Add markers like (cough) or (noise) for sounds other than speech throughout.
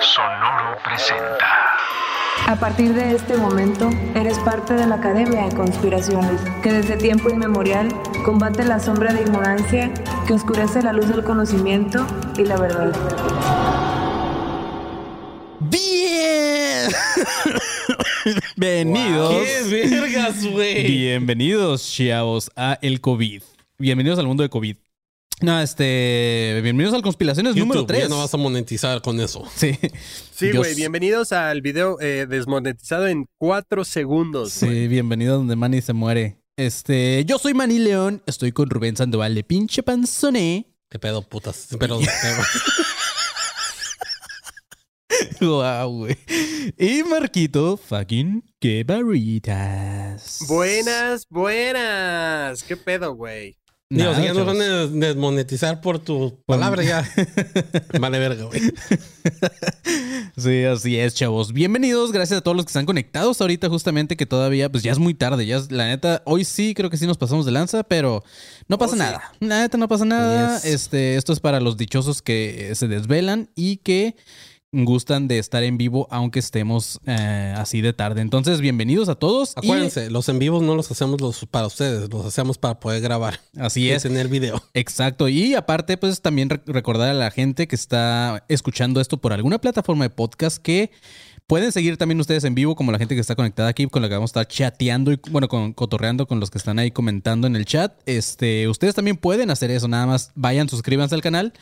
Sonoro presenta. A partir de este momento, eres parte de la Academia de Conspiraciones, que desde tiempo inmemorial combate la sombra de ignorancia que oscurece la luz del conocimiento y la verdad. Bien. (laughs) Bienvenidos. ¡Qué vergas, güey! Bienvenidos, chavos, a el COVID. Bienvenidos al mundo de COVID. No, este. Bienvenidos al Conspiraciones número YouTube, 3. ya no vas a monetizar con eso. Sí. Sí, güey, bienvenidos al video eh, desmonetizado en cuatro segundos. Sí, bienvenido donde Manny se muere. Este. Yo soy Manny León. Estoy con Rubén Sandoval de pinche panzone. ¿Qué pedo, putas? Pero, (laughs) Guau, güey. Y Marquito, fucking que barritas. Buenas, buenas. ¿Qué pedo, güey? Digo, Nada, si ya nos van a desmonetizar por tu palabra, ya. (laughs) Vale, verga, güey. (laughs) Sí, así es, chavos. Bienvenidos, gracias a todos los que están conectados ahorita, justamente que todavía, pues ya es muy tarde, ya es, la neta, hoy sí creo que sí nos pasamos de lanza, pero no pasa Oh, sí. nada. La neta no pasa nada. Yes. Este, esto es para los dichosos que se desvelan y que gustan de estar en vivo aunque estemos eh, así de tarde. Entonces, bienvenidos a todos. y Acuérdense, los en vivos no los hacemos los para ustedes, los hacemos para poder grabar así es. tener video. Exacto. Y aparte, pues también re- recordar a la gente que está escuchando esto por alguna plataforma de podcast que pueden seguir también ustedes en vivo, como la gente que está conectada aquí, con la que vamos a estar chateando y, bueno, con, cotorreando con los que están ahí comentando en el chat. Este, ustedes también pueden hacer eso. Nada más vayan, suscríbanse al canal.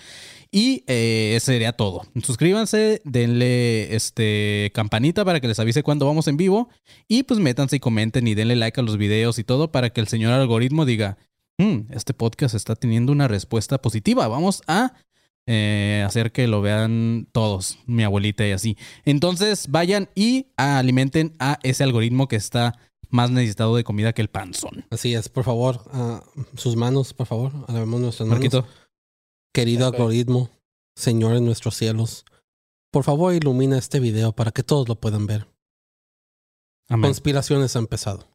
Y eh, ese sería todo. Suscríbanse, denle este campanita para que les avise cuando vamos en vivo. Y pues métanse y comenten y denle like a los videos y todo para que el señor algoritmo diga, "Mm, este podcast está teniendo una respuesta positiva. Vamos a eh, hacer que lo vean todos, mi abuelita y así. Entonces vayan y alimenten a ese algoritmo que está más necesitado de comida que el panzón. Así es, por favor, ah, sus manos, por favor, alabemos nuestras manos. Marquito. Querido algoritmo, Señor en nuestros cielos, por favor ilumina este video para que todos lo puedan ver. Amén. Conspiraciones ha empezado.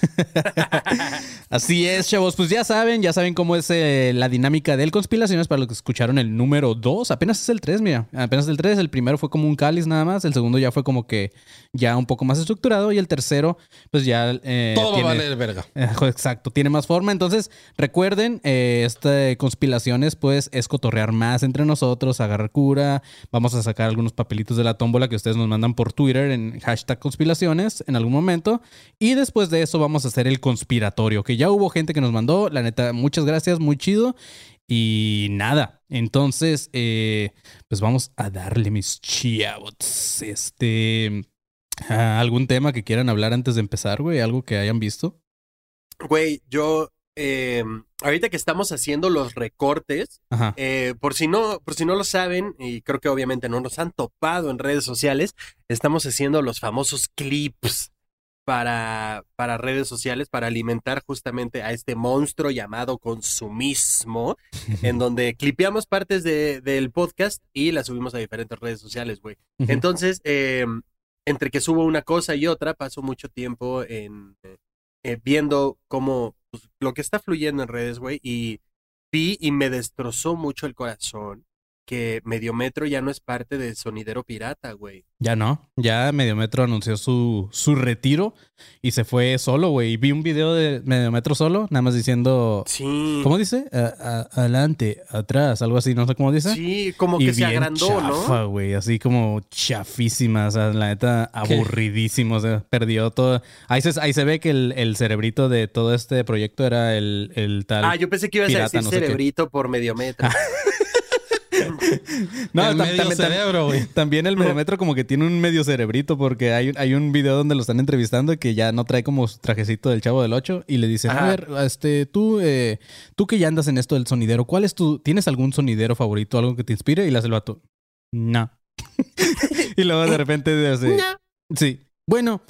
(laughs) Así es, chavos. Pues ya saben, ya saben cómo es eh, la dinámica del Conspiraciones para los que escucharon el número 2. Apenas es el 3, mira. Apenas es el 3. El primero fue como un cáliz nada más. El segundo ya fue como que ya un poco más estructurado. Y el tercero, pues ya. eh, Todo tiene- va a valer verga. (laughs) Exacto, tiene más forma. Entonces, recuerden, eh, este conspiraciones, pues, es cotorrear más entre nosotros, agarrar cura. Vamos a sacar algunos papelitos de la tómbola que ustedes nos mandan por Twitter en hashtag conspiraciones en algún momento. Y después de eso vamos a hacer el conspiratorio, que ya hubo gente que nos mandó. La neta, muchas gracias, muy chido. Y nada, entonces, eh, pues vamos a darle mis chavos. Este... ah, ¿Algún tema que quieran hablar antes de empezar, güey? ¿Algo que hayan visto? Güey, yo, eh, ahorita que estamos haciendo los recortes, eh, por si no, por si no lo saben, y creo que obviamente no nos han topado en redes sociales, estamos haciendo los famosos clips para, para redes sociales, para alimentar justamente a este monstruo llamado consumismo, en (laughs) donde clipeamos partes de- del podcast y las subimos a diferentes redes sociales, güey. Entonces, eh, entre que subo una cosa y otra, paso mucho tiempo en eh, viendo cómo pues, lo que está fluyendo en redes, güey, y vi y me destrozó mucho el corazón que Mediometro ya no es parte de Sonidero Pirata, güey. Ya no. Ya Mediometro anunció su, su retiro y se fue solo, güey. Vi un video de Mediometro solo, nada más diciendo. Sí. ¿Cómo dice? A- a- adelante, atrás, algo así, no sé cómo dice. Sí, como y que se bien agrandó, chafa, ¿no? güey, así como chafísima, o sea, la neta, ¿Qué? aburridísimo, o sea, perdió todo. Ahí se, ahí se ve que el, el cerebrito de todo este proyecto era el, el tal. Ah, yo pensé que ibas pirata, a decir no qué. cerebrito por Mediometro. (laughs) (laughs) No, el medio tam- cerebro, güey. (laughs) También el Mediometro como que tiene un medio cerebrito porque hay, un- hay un video donde lo están entrevistando que ya no trae como su trajecito del Chavo del 8 y le dicen, a Ajá. ver, este, tú, eh, tú que ya andas en esto del sonidero, ¿cuál es tu, tienes algún sonidero favorito, algo que te inspire? Y le hace el vato, no. (laughs) y luego de repente hace, sí, bueno,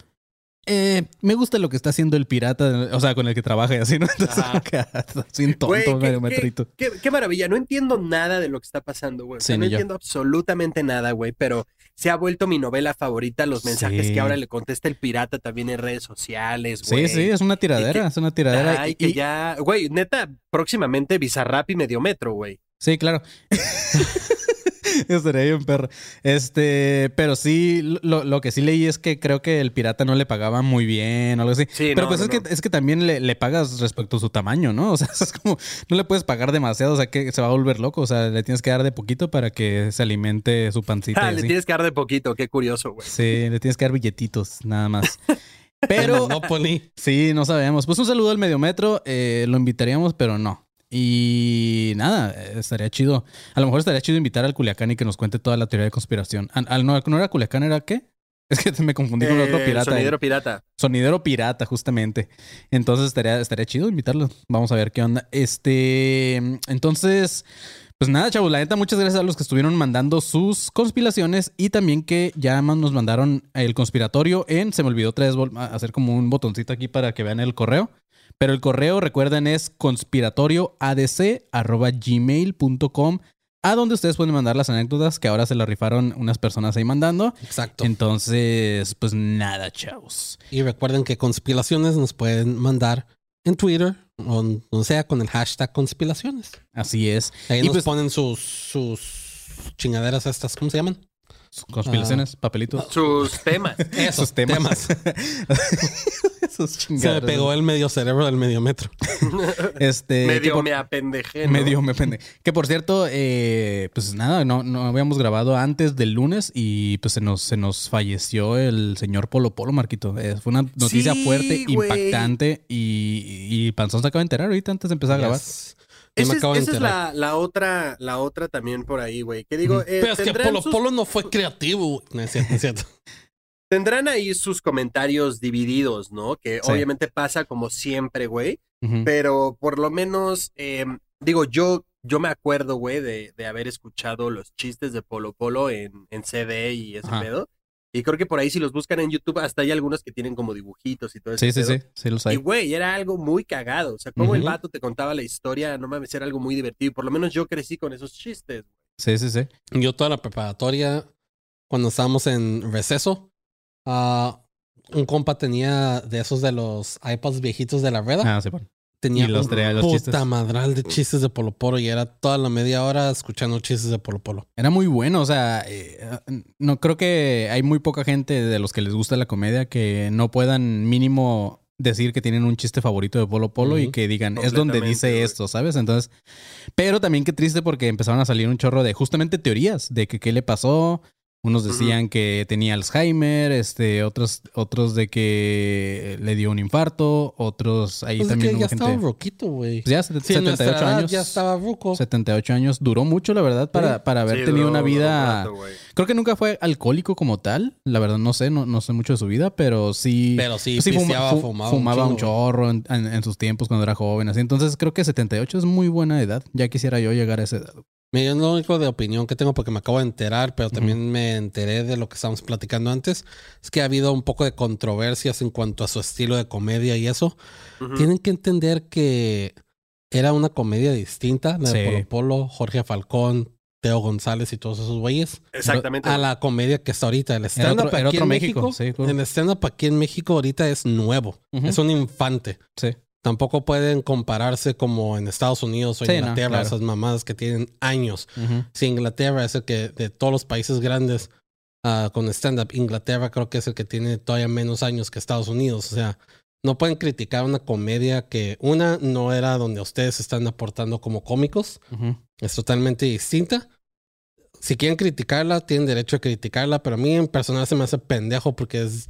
eh, me gusta lo que está haciendo el pirata, o sea, con el que trabaja y así, ¿no? Entonces, (laughs) que, está sin Güey, tonto, qué- Mediometrito. Qué, qué maravilla, no entiendo nada de lo que está pasando, güey. O sea, Sí, no yo. entiendo absolutamente nada, güey, pero se ha vuelto mi novela favorita, los mensajes Sí. que ahora le contesta el pirata también en redes sociales, güey. Sí, sí, es una tiradera, que- es una tiradera. Ay, Y- que ya, güey, neta, próximamente Bizarrap y Mediometro, güey. Sí, claro. (laughs) (laughs) Estaría bien, perro. Este, pero sí, lo, lo que sí leí es que creo que el pirata no le pagaba muy bien o algo así. Sí, pero no, pues no, es, que, es que también le, le pagas respecto a su tamaño, ¿no? (laughs) O sea, es como, no le puedes pagar demasiado, o sea, que se va a volver loco. O sea, le tienes que dar de poquito para que se alimente su (laughs) pancita. Ah, le así. tienes que dar de poquito, qué curioso, güey. Sí, le tienes que dar billetitos, nada más. Pero Monopoly. sí, no sabemos. Pues un saludo al Mediometro, eh, lo invitaríamos, pero no. Y nada, estaría chido. A lo mejor estaría chido invitar al Culiacán y que nos cuente toda la teoría de conspiración. Al, al- no, no era Culiacán, ¿era qué? (laughs) Es que me confundí con otro Eh, pirata. Sonidero pirata. Sonidero pirata, justamente. Entonces estaría, estaría chido invitarlo. Vamos a ver qué onda. Este. Entonces. Pues nada, chavos, la neta, muchas gracias a los que estuvieron mandando sus conspiraciones y también que ya más nos mandaron el conspiratorio en. Se me olvidó a- hacer como un botoncito aquí para que vean el correo. Pero el correo, recuerden, es conspiratorioadc.gmail.com a donde ustedes pueden mandar las anécdotas que ahora se las rifaron unas personas ahí mandando. Exacto. Entonces, pues nada, chavos. Y recuerden que conspiraciones nos pueden mandar en Twitter o donde sea con el hashtag conspiraciones. Así es. Ahí Y nos pues- ponen sus, sus chingaderas estas, ¿cómo se llaman? Conspiraciones, papelitos. Sus temas. (laughs) Esos temas. (laughs) Esos Se me chingados. pegó el medio cerebro del medio metro. (laughs) Este. medio por- me apendejé. ¿no? Medio me pende. Que por cierto, eh, pues nada, no, no habíamos grabado antes del lunes y pues se nos, se nos falleció el señor Polo Polo, Marquito. Eh, fue una noticia Sí, fuerte, impactante y, y Panzón se acaba de enterar ahorita antes de empezar a grabar. Yes. Esa es, acabo de esa es enterar. la, la otra, la otra también por ahí, güey. Que digo, eh, Pero es que Polo sus- Polo no fue creativo. No es cierto, es cierto. (laughs) tendrán ahí sus comentarios divididos, ¿no? Que Sí. obviamente pasa como siempre, güey. Pero por lo menos, eh, digo, yo, yo me acuerdo, güey, de, de haber escuchado los chistes de Polo Polo en, en CD y ese Ajá. pedo. Y creo que por ahí si los buscan en YouTube, hasta hay algunos que tienen como dibujitos y todo eso. Sí, sí, sí, sí los Y hay. güey, era algo muy cagado. O sea, como el vato te contaba la historia, no mames, era algo muy divertido. Y por lo menos yo crecí con esos chistes. Sí, sí, sí. Yo toda la preparatoria, cuando estábamos en receso, ah, un compa tenía de esos de los iPods viejitos de la rueda. Ah, sí, bueno. Tenía y los un traía los puta chistes. madral de chistes de Polo Polo y era toda la media hora escuchando chistes de Polo Polo. Era muy bueno, o sea, eh, no creo que hay muy poca gente de los que les gusta la comedia que no puedan mínimo decir que tienen un chiste favorito de Polo Polo y que digan, es donde dice güey. esto, ¿sabes? Entonces, pero también qué triste porque empezaron a salir un chorro de justamente teorías de que qué le pasó. Unos decían que tenía Alzheimer, este, otros, otros de que le dio un infarto, otros ahí Pues es también que hubo ya gente. estaba roquito, güey. Pues ya, set- Sí, en nuestra 78 edad años. ya estaba ruco. 78 años. Duró mucho, la verdad, para, para haber Sí, tenido duró- una vida. rato. Creo que nunca fue alcohólico como tal. La verdad, no sé, no, no sé mucho de su vida, pero sí. Pero sí, pues sí pisteaba, fu- fumaba, fumaba un, chorro en, en- en sus tiempos cuando era joven. Así. Entonces creo que 78 es muy buena edad. Ya quisiera yo llegar a esa edad. Mira, lo único de opinión que tengo porque me acabo de enterar, pero también me enteré de lo que estábamos platicando antes, es que ha habido un poco de controversias en cuanto a su estilo de comedia y eso. Tienen que entender que era una comedia distinta, la de Sí. Polo Polo, Jorge Falcón, Teo González y todos esos güeyes, Exactamente. a la comedia que está ahorita. El stand-up aquí otro en México. México, Sí, claro. el stand-up aquí en México ahorita es nuevo, es un infante. Sí. Tampoco pueden compararse como en Estados Unidos o Sí, no, Inglaterra, claro. esas mamadas que tienen años. Si Inglaterra es el que de todos los países grandes ah, con stand-up, Inglaterra creo que es el que tiene todavía menos años que Estados Unidos. O sea, no pueden criticar una comedia que una no era donde ustedes están aportando como cómicos. Es totalmente distinta. Si quieren criticarla, tienen derecho a criticarla, pero a mí en personal se me hace pendejo porque es,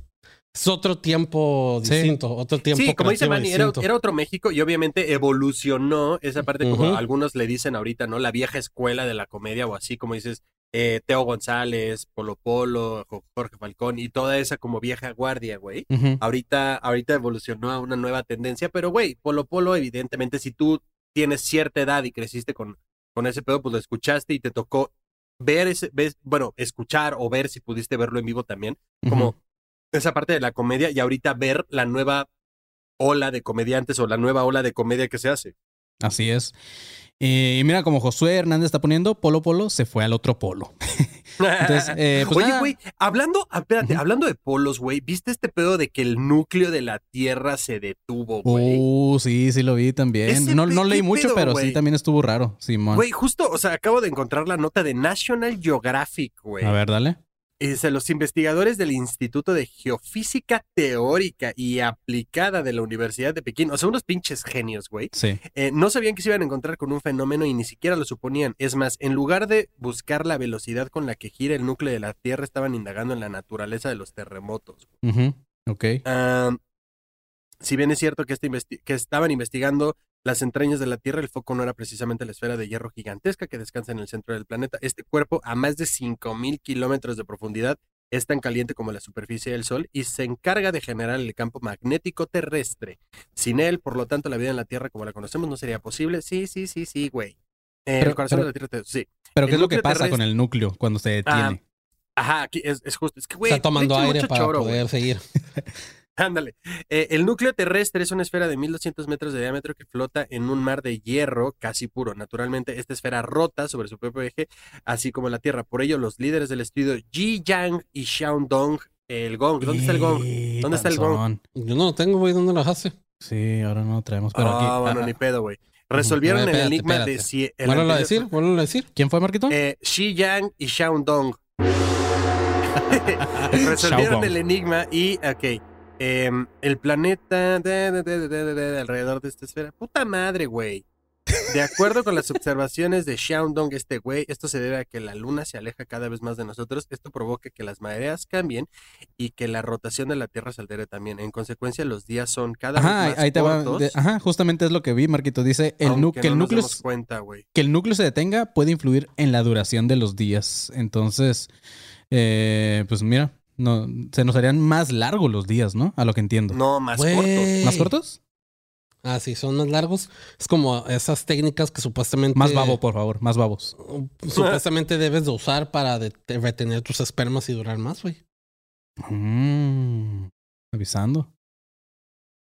es otro tiempo Sí. distinto, otro tiempo Sí, como dice Manny, era, otro México y obviamente evolucionó esa parte, como algunos le dicen ahorita, ¿no? La vieja escuela de la comedia o así, como dices, eh, Teo González, Polo Polo, Jo- Jorge Falcón y toda esa como vieja guardia, güey. Ahorita, ahorita evolucionó a una nueva tendencia, pero güey, Polo Polo, evidentemente, si tú tienes cierta edad y creciste con, con ese pedo, pues lo escuchaste y te tocó ver ese, ves, bueno, escuchar o ver si pudiste verlo en vivo también, como esa parte de la comedia y ahorita ver la nueva ola de comediantes o la nueva ola de comedia que se hace. Así es. Eh, Y mira, como Josué Hernández está poniendo, Polo Polo se fue al otro polo. (laughs) Entonces, (laughs) eh, pues Oye, güey, hablando, ah, espérate, hablando de polos, güey, ¿viste este pedo de que el núcleo de la Tierra se detuvo, güey? Uh, sí, sí lo vi también. No, no leí ¿qué mucho, pedo, pero sí también estuvo raro, Simón. Güey, justo, o sea, acabo de encontrar la nota de National Geographic, güey. A ver, dale. Y dice, los investigadores del Instituto de Geofísica Teórica y Aplicada de la Universidad de Pekín, o sea, unos pinches genios, güey, Sí. eh, no sabían que se iban a encontrar con un fenómeno y ni siquiera lo suponían. Es más, en lugar de buscar la velocidad con la que gira el núcleo de la Tierra, estaban indagando en la naturaleza de los terremotos. Ujú, Ok. Si bien es cierto que, este investi- que estaban investigando las entrañas de la Tierra, el foco no era precisamente la esfera de hierro gigantesca que descansa en el centro del planeta. Este cuerpo, a más de 5.000 kilómetros de profundidad, es tan caliente como la superficie del Sol y se encarga de generar el campo magnético terrestre. Sin él, por lo tanto, la vida en la Tierra como la conocemos no sería posible. Sí, sí, sí, sí, güey. Eh, Pero- el corazón pero- de la Tierra, te- sí. Pero ¿qué es lo que pasa terrestre- con el núcleo cuando se detiene? Ajá, aquí es, es justo. Es que, güey, Está tomando aire para choro, poder seguir. (laughs) Ándale. Eh, el núcleo terrestre es una esfera de 1200 metros de diámetro que flota en un mar de hierro casi puro. Naturalmente, esta esfera rota sobre su propio eje, así como la Tierra. Por ello, los líderes del estudio Ji Yang y Xiaodong, el gong. ¿Dónde está el gong? ¿Dónde está el gong? Yo no lo tengo, güey. ¿Dónde lo dejaste? Sí, ahora no lo traemos, pero Ah, aquí. bueno, ah, ni pedo, güey. Resolvieron el espérate, enigma de si el Vuelvo a decir, vuelvo a decir. ¿Quién fue, Marquito? Eh, Xi Yang y Xiaodong. (laughs) (laughs) Resolvieron Xiaodong. el enigma y, ok, em, el planeta de, de- de- de- de- de- alrededor de esta esfera. Puta madre, güey. De acuerdo con las observaciones de Xiaodong, este güey, esto se debe a que la luna se aleja cada vez más de nosotros. Esto provoca que las mareas cambien y que la rotación de la Tierra se altere también. En consecuencia, los días son cada Ajá, vez más ahí te va. cortos. de- ajá, justamente es lo que vi, Marquito. Dice el que, el núcleo, cuenta, que el núcleo se detenga puede influir en la duración de los días. Entonces, eh, pues mira, no, se nos harían más largos los días, ¿no? A lo que entiendo. No, más cortos. ¿Más cortos? Ah, sí, son más largos. Es como esas técnicas que supuestamente. Más babo, por favor, más babos. (laughs) Supuestamente debes de usar para de retener tus espermas y durar más, güey. Mm, avisando.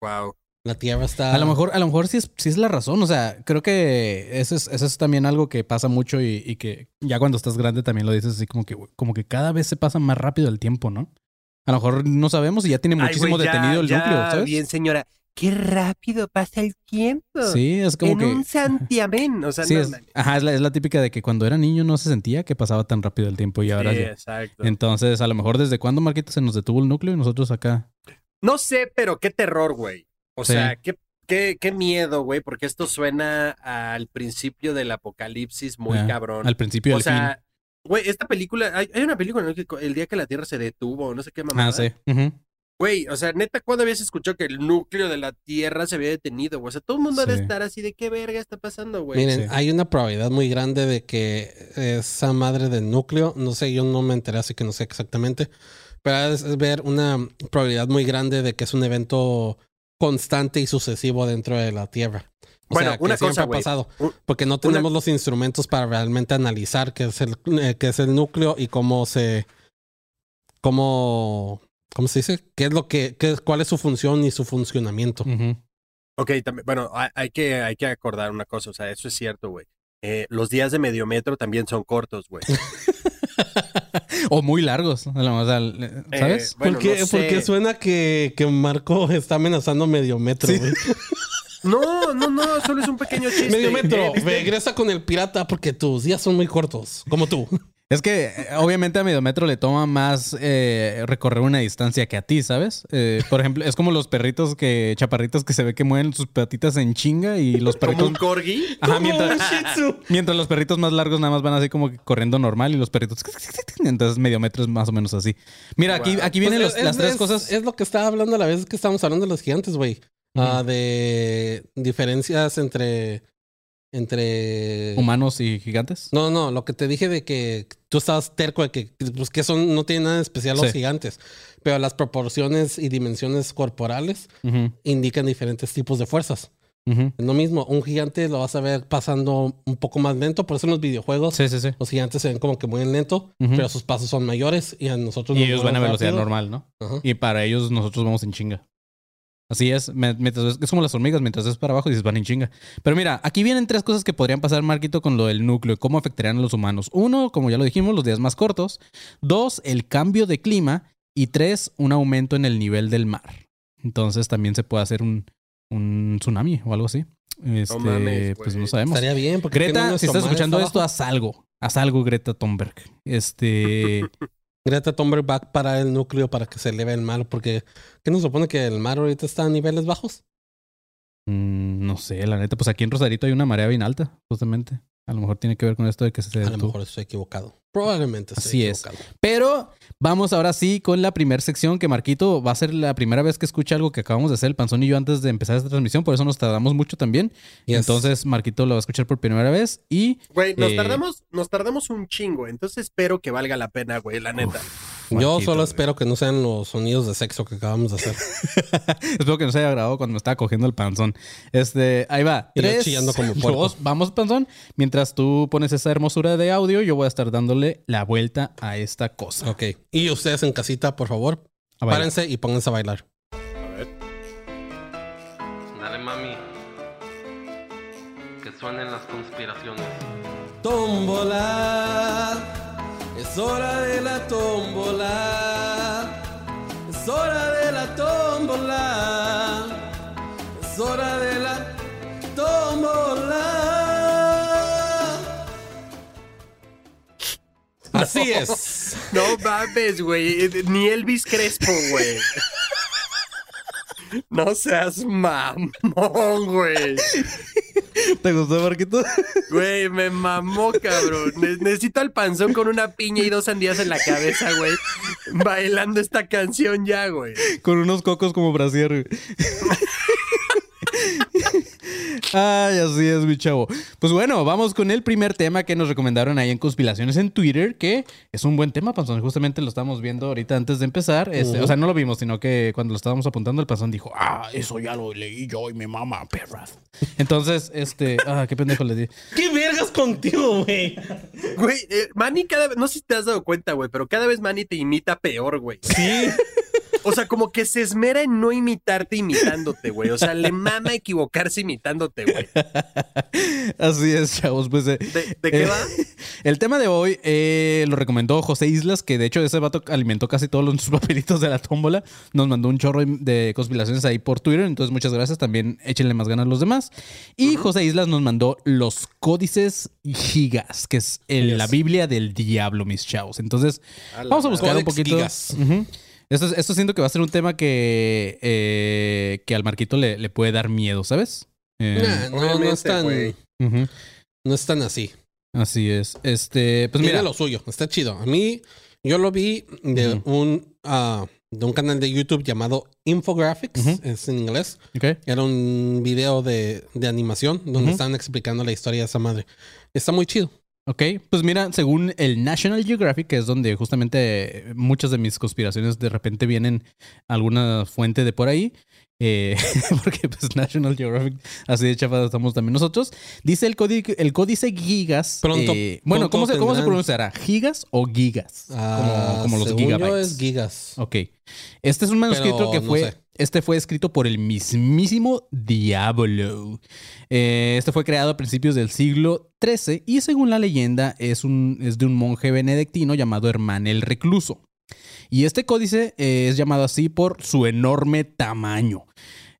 Wow. La tierra está. A lo mejor, a lo mejor sí es, sí es la razón. O sea, creo que eso es, eso es también algo que pasa mucho y, y que ya cuando estás grande también lo dices así como que, como que cada vez se pasa más rápido el tiempo, ¿no? A lo mejor no sabemos y ya tiene Ay, muchísimo ya, detenido el ya, núcleo, ¿sabes? Bien, señora. Qué rápido pasa el tiempo. Sí, es como en que. un (laughs) santiamén. O sea, Sí, no, es, ajá, es la, es la típica de que cuando era niño no se sentía que pasaba tan rápido el tiempo y ahora Sí, ya. exacto. Entonces, a lo mejor desde cuándo, Marquito, se nos detuvo el núcleo y nosotros acá. No sé, pero qué terror, güey. O Sí. sea, qué, qué, qué miedo, güey, porque esto suena al principio del apocalipsis muy Ah, cabrón. Al principio o del sea, güey, esta película, hay, hay una película ¿no? que el día que la Tierra se detuvo, no sé qué fin. mamá. Ah, sí. Güey, o sea, neta, ¿cuándo habías escuchado que el núcleo de la Tierra se había detenido, güey? O sea, todo el mundo ha de Sí. estar así de qué verga está pasando, güey. Miren, Sí. hay una probabilidad muy grande de que esa madre del núcleo, no sé, yo no me enteré, así que no sé exactamente, pero es, es ver una probabilidad muy grande de que es un evento constante y sucesivo dentro de la Tierra. O Bueno, sea, que una siempre cosa, ha güey. pasado, porque no tenemos los instrumentos para realmente analizar qué es el, eh, qué es el núcleo y cómo se, cómo, ¿cómo se dice? ¿Qué es lo que, qué, cuál es su función y su funcionamiento? Ujú. Ok, también, bueno, hay, hay que, hay que acordar una cosa, o sea, eso es cierto, güey. Eh, los días de medio metro también son cortos, güey. (laughs) O muy largos. o sea, le- ¿Sabes? Eh, bueno, no sé. porque suena que, que Marco está amenazando medio metro, Sí. güey. (laughs) No, no, no, solo es un pequeño chiste. Medio metro, Eh, ¿viste? regresa con el pirata porque tus días son muy cortos, como tú. Es que eh, obviamente a medio metro le toma más eh, recorrer una distancia que a ti, ¿sabes? Eh, por ejemplo, es como los perritos que, chaparritos que se ve que mueven sus patitas en chinga y los Como perritos. un corgi. Ajá, Como mientras, un (laughs) Shih Tzu. mientras los perritos más largos nada más van así como que corriendo normal y los perritos. Entonces medio metro es más o menos así. Mira, aquí, Wow. aquí vienen Pues los- es- las tres es- cosas. Es lo que estaba hablando a la vez que estábamos hablando de los gigantes, güey. Ah, de diferencias entre. Entre. Humanos y gigantes. No, no, lo que te dije de que tú estabas terco de que, pues, que son, no tienen nada de especial los Sí. gigantes, pero las proporciones y dimensiones corporales indican diferentes tipos de fuerzas. Es lo mismo, un gigante lo vas a ver pasando un poco más lento, por eso en los videojuegos Sí, sí, sí. los gigantes se ven como que muy lento, pero sus pasos son mayores y a nosotros Y nos ellos van a velocidad rápido. normal, ¿no? Y para ellos nosotros vamos en chinga. Así es, mientras ves- es como las hormigas, mientras es para abajo dices van en chinga. Pero mira, aquí vienen tres cosas que podrían pasar, Marquito, con lo del núcleo, cómo afectarían a los humanos. Uno, como ya lo dijimos, los días más cortos. Dos, el cambio de clima. Y tres, un aumento en el nivel del mar. Entonces también se puede hacer un, un tsunami o algo así. Este, mames, pues no sabemos. Estaría bien. Porque Greta, si estás escuchando esto, haz algo. Haz algo, Greta Thunberg. Este. (laughs) Greta Thunberg va a el núcleo para que se eleve el mar. Porque, ¿qué nos supone que el mar ahorita está a niveles bajos? mm, no sé, la neta, pues aquí en Rosarito hay una marea bien alta, justamente. A lo mejor tiene que ver con esto de que se A lo mejor estoy equivocado. Probablemente estoy Así es. equivocado. Pero vamos ahora sí con la primera sección que Marquito va a ser la primera vez que escucha algo que acabamos de hacer el Panzón y yo antes de empezar esta transmisión, por eso nos tardamos mucho también. Yes. Entonces Marquito lo va a escuchar por primera vez y Güey, nos Eh, tardamos, nos tardamos un chingo, entonces espero que valga la pena, güey, la neta. Yo solo güey. espero que no sean los sonidos de sexo que acabamos de hacer. (laughs) Espero que no se haya grabado cuando me estaba cogiendo el panzón. Este, ahí va. Y Tres, chillando como (laughs) dos, vamos, panzón. Mientras tú pones esa hermosura de audio, yo voy a estar dándole la vuelta a esta cosa. ok. Y ustedes en casita, por favor, A bailar. párense y pónganse a bailar. A ver. Dale, mami. Que suenen las conspiraciones. Tómbola. Es hora de la tómbola. Es hora de la tómbola. Es hora de la tómbola. Así es. No mames, güey. Ni Elvis Crespo, güey. No seas mamón, güey. ¿Te gustó, Marquito? Güey, me mamó, cabrón. Ne- necesito al panzón con una piña y dos sandías en la cabeza, güey. Bailando esta canción ya, güey. Con unos cocos como brasier. güey. Ay, así es, mi chavo. Pues bueno, vamos con el primer tema que nos recomendaron ahí en Conspiraciones en Twitter, que es un buen tema, Panzón. Justamente lo estamos viendo ahorita antes de empezar. Este, O sea, no lo vimos, sino que cuando lo estábamos apuntando, el Panzón dijo, ah, eso ya lo leí yo y mi mamá, perras. Entonces, este, ah, qué pendejo le di. ¿Qué vergas contigo, güey? Güey, eh, Manny cada vez, no sé si te has dado cuenta, güey, pero cada vez Manny te imita peor, güey. Sí. (laughs) O sea, como que se esmera en no imitarte imitándote, güey. O sea, le mama equivocarse imitándote, güey. Así es, chavos. Pues eh, ¿De, de qué Eh, va? (laughs) El tema de hoy eh, lo recomendó José Islas, que de hecho ese vato alimentó casi todos los (laughs) papelitos de la tómbola. Nos mandó un chorro de conspiraciones ahí por Twitter. Entonces, muchas gracias. También échenle más ganas a los demás. Y José Islas nos mandó los códices gigas, que es el- Yes. la Biblia del diablo, mis chavos. Entonces, vamos a buscar un poquito. Gigas. Esto, esto siento que va a ser un tema que, eh, que al Marquito le, le puede dar miedo, ¿sabes? Eh, Nah, no, no obviamente, es tan, no es tan así. Así es. Este, pues mira. lo suyo, está chido. A mí, yo lo vi de un ah, de un canal de YouTube llamado Infographics, es en inglés. Era un video de, de animación donde estaban explicando la historia de esa madre. Está muy chido. Ok, pues mira, según el National Geographic, que es donde justamente muchas de mis conspiraciones de repente vienen alguna fuente de por ahí, eh, (laughs) porque pues National Geographic, así de chafa estamos también nosotros, dice el, códice, el códice gigas. Pronto- eh, bueno, pronto ¿cómo se, ¿cómo se pronunciará? ¿Gigas o gigas? Ah, como, como los según yo gigabytes. es gigas. Ok. Este es un manuscrito Pero que no fue. sé. Este fue escrito por el mismísimo Diablo. Eh, este fue creado a principios del siglo XIII y según la leyenda es, un, es de un monje benedictino llamado Herman el Recluso. Y este códice eh, es llamado así por su enorme tamaño.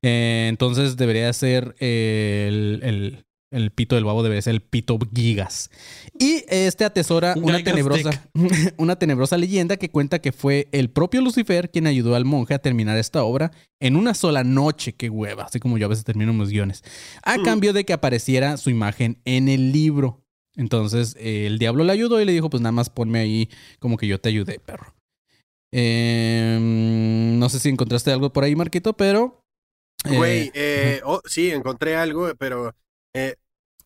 Eh, entonces debería ser el, el- el pito del babo, debería ser el pito gigas. Y este atesora una tenebrosa, (laughs) una tenebrosa leyenda que cuenta que fue el propio Lucifer quien ayudó al monje a terminar esta obra en una sola noche. Qué hueva, así como yo a veces termino mis guiones. A Mm. cambio de que apareciera su imagen en el libro. Entonces eh, el diablo le ayudó y le dijo, pues nada más ponme ahí como que yo te ayudé, perro. Eh, no sé si encontraste algo por ahí, Marquito, pero... eh, Güey, eh, oh, sí, encontré algo, pero eh,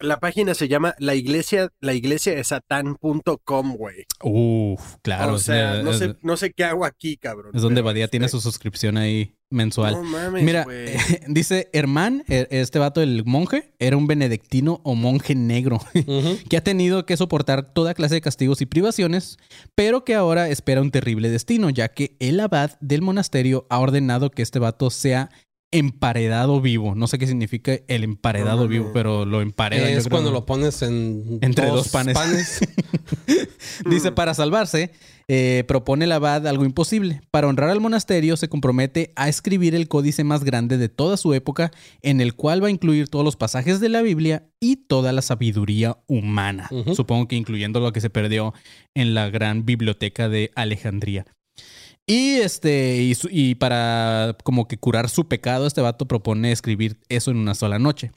la página se llama la iglesia, la iglesia de satán.com, güey. Uf, claro. o sea, es, no sé, no sé qué hago aquí, cabrón. es donde Badía tiene este, su suscripción ahí mensual. No mames, Mira, güey. (laughs) dice Herman, e- este vato, el monje, era un benedictino o monje negro (laughs) que ha tenido que soportar toda clase de castigos y privaciones, pero que ahora espera un terrible destino, ya que el abad del monasterio ha ordenado que este vato sea emparedado vivo. No sé qué significa el emparedado No, vivo, no. pero lo emparedan. es cuando ¿no? lo pones en Entre dos panes. (laughs) Dice, para salvarse, eh, propone el abad algo imposible. Para honrar al monasterio, se compromete a escribir el códice más grande de toda su época, en el cual va a incluir todos los pasajes de la Biblia y toda la sabiduría humana. Supongo que incluyendo lo que se perdió en la gran biblioteca de Alejandría. Y este, y, para como que curar su pecado, este vato propone escribir eso en una sola noche.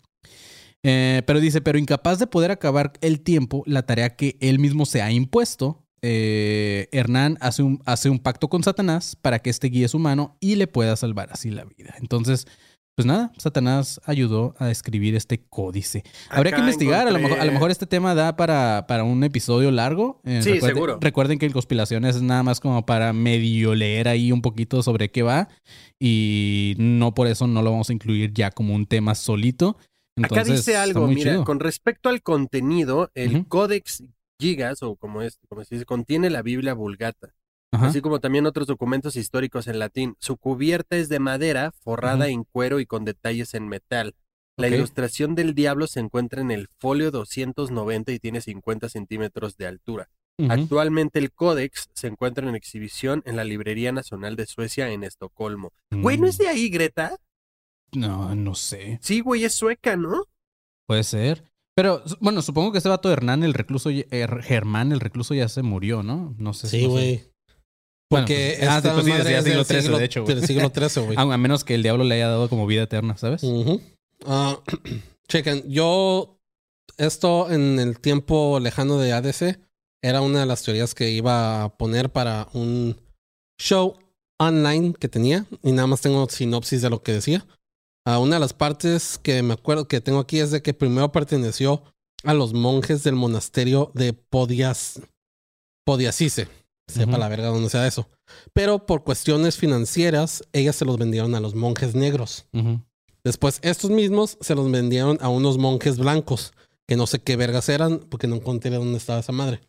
Eh, pero dice, pero incapaz de poder acabar el tiempo, la tarea que él mismo se ha impuesto, eh, Hernán hace un, hace un pacto con Satanás para que este guíe su mano y le pueda salvar así la vida. Entonces, pues nada, Satanás ayudó a escribir este códice. Habría que investigar, a lo, mejor, a lo mejor este tema da para, para un episodio largo. Eh, Sí, seguro. Recuerden que en conspiraciones es nada más como para medio leer ahí un poquito sobre qué va y no por eso no lo vamos a incluir ya como un tema solito. Acá dice algo, mira, chido. con respecto al contenido, el Ujú. Codex Gigas, o como es, como se dice, contiene la Biblia Vulgata, Ajá. así como también otros documentos históricos en latín. Su cubierta es de madera, forrada en cuero y con detalles en metal. La ilustración del diablo se encuentra en el folio 290 y tiene 50 centímetros de altura. Actualmente el códex se encuentra en exhibición en la Librería Nacional de Suecia en Estocolmo. Güey, ¿no es Mm, de ahí, Greta? No, no sé. Sí, güey, es sueca, ¿no? Puede ser. Pero bueno, supongo que este vato Hernán, el recluso, er- Germán, el recluso ya se murió, ¿no? No sé. Sí, no güey. Porque pues, ah, esta pues sí, madre es del siglo XIII, siglo- de hecho, güey. Del siglo XIII, güey. (laughs) A, menos que el diablo le haya dado como vida eterna, ¿sabes? Ah, (clears throat) chequen, yo esto en el tiempo lejano de ADC era una de las teorías que iba a poner para un show online que tenía y nada más tengo sinopsis de lo que decía. Ah, una de las partes que me acuerdo que tengo aquí es de que primero perteneció a los monjes del monasterio de Podias, Podiasice. Sepa la verga dónde sea eso. Pero por cuestiones financieras, ellas se los vendieron a los monjes negros. Después, estos mismos se los vendieron a unos monjes blancos, que no sé qué vergas eran, porque no encontré dónde estaba esa madre.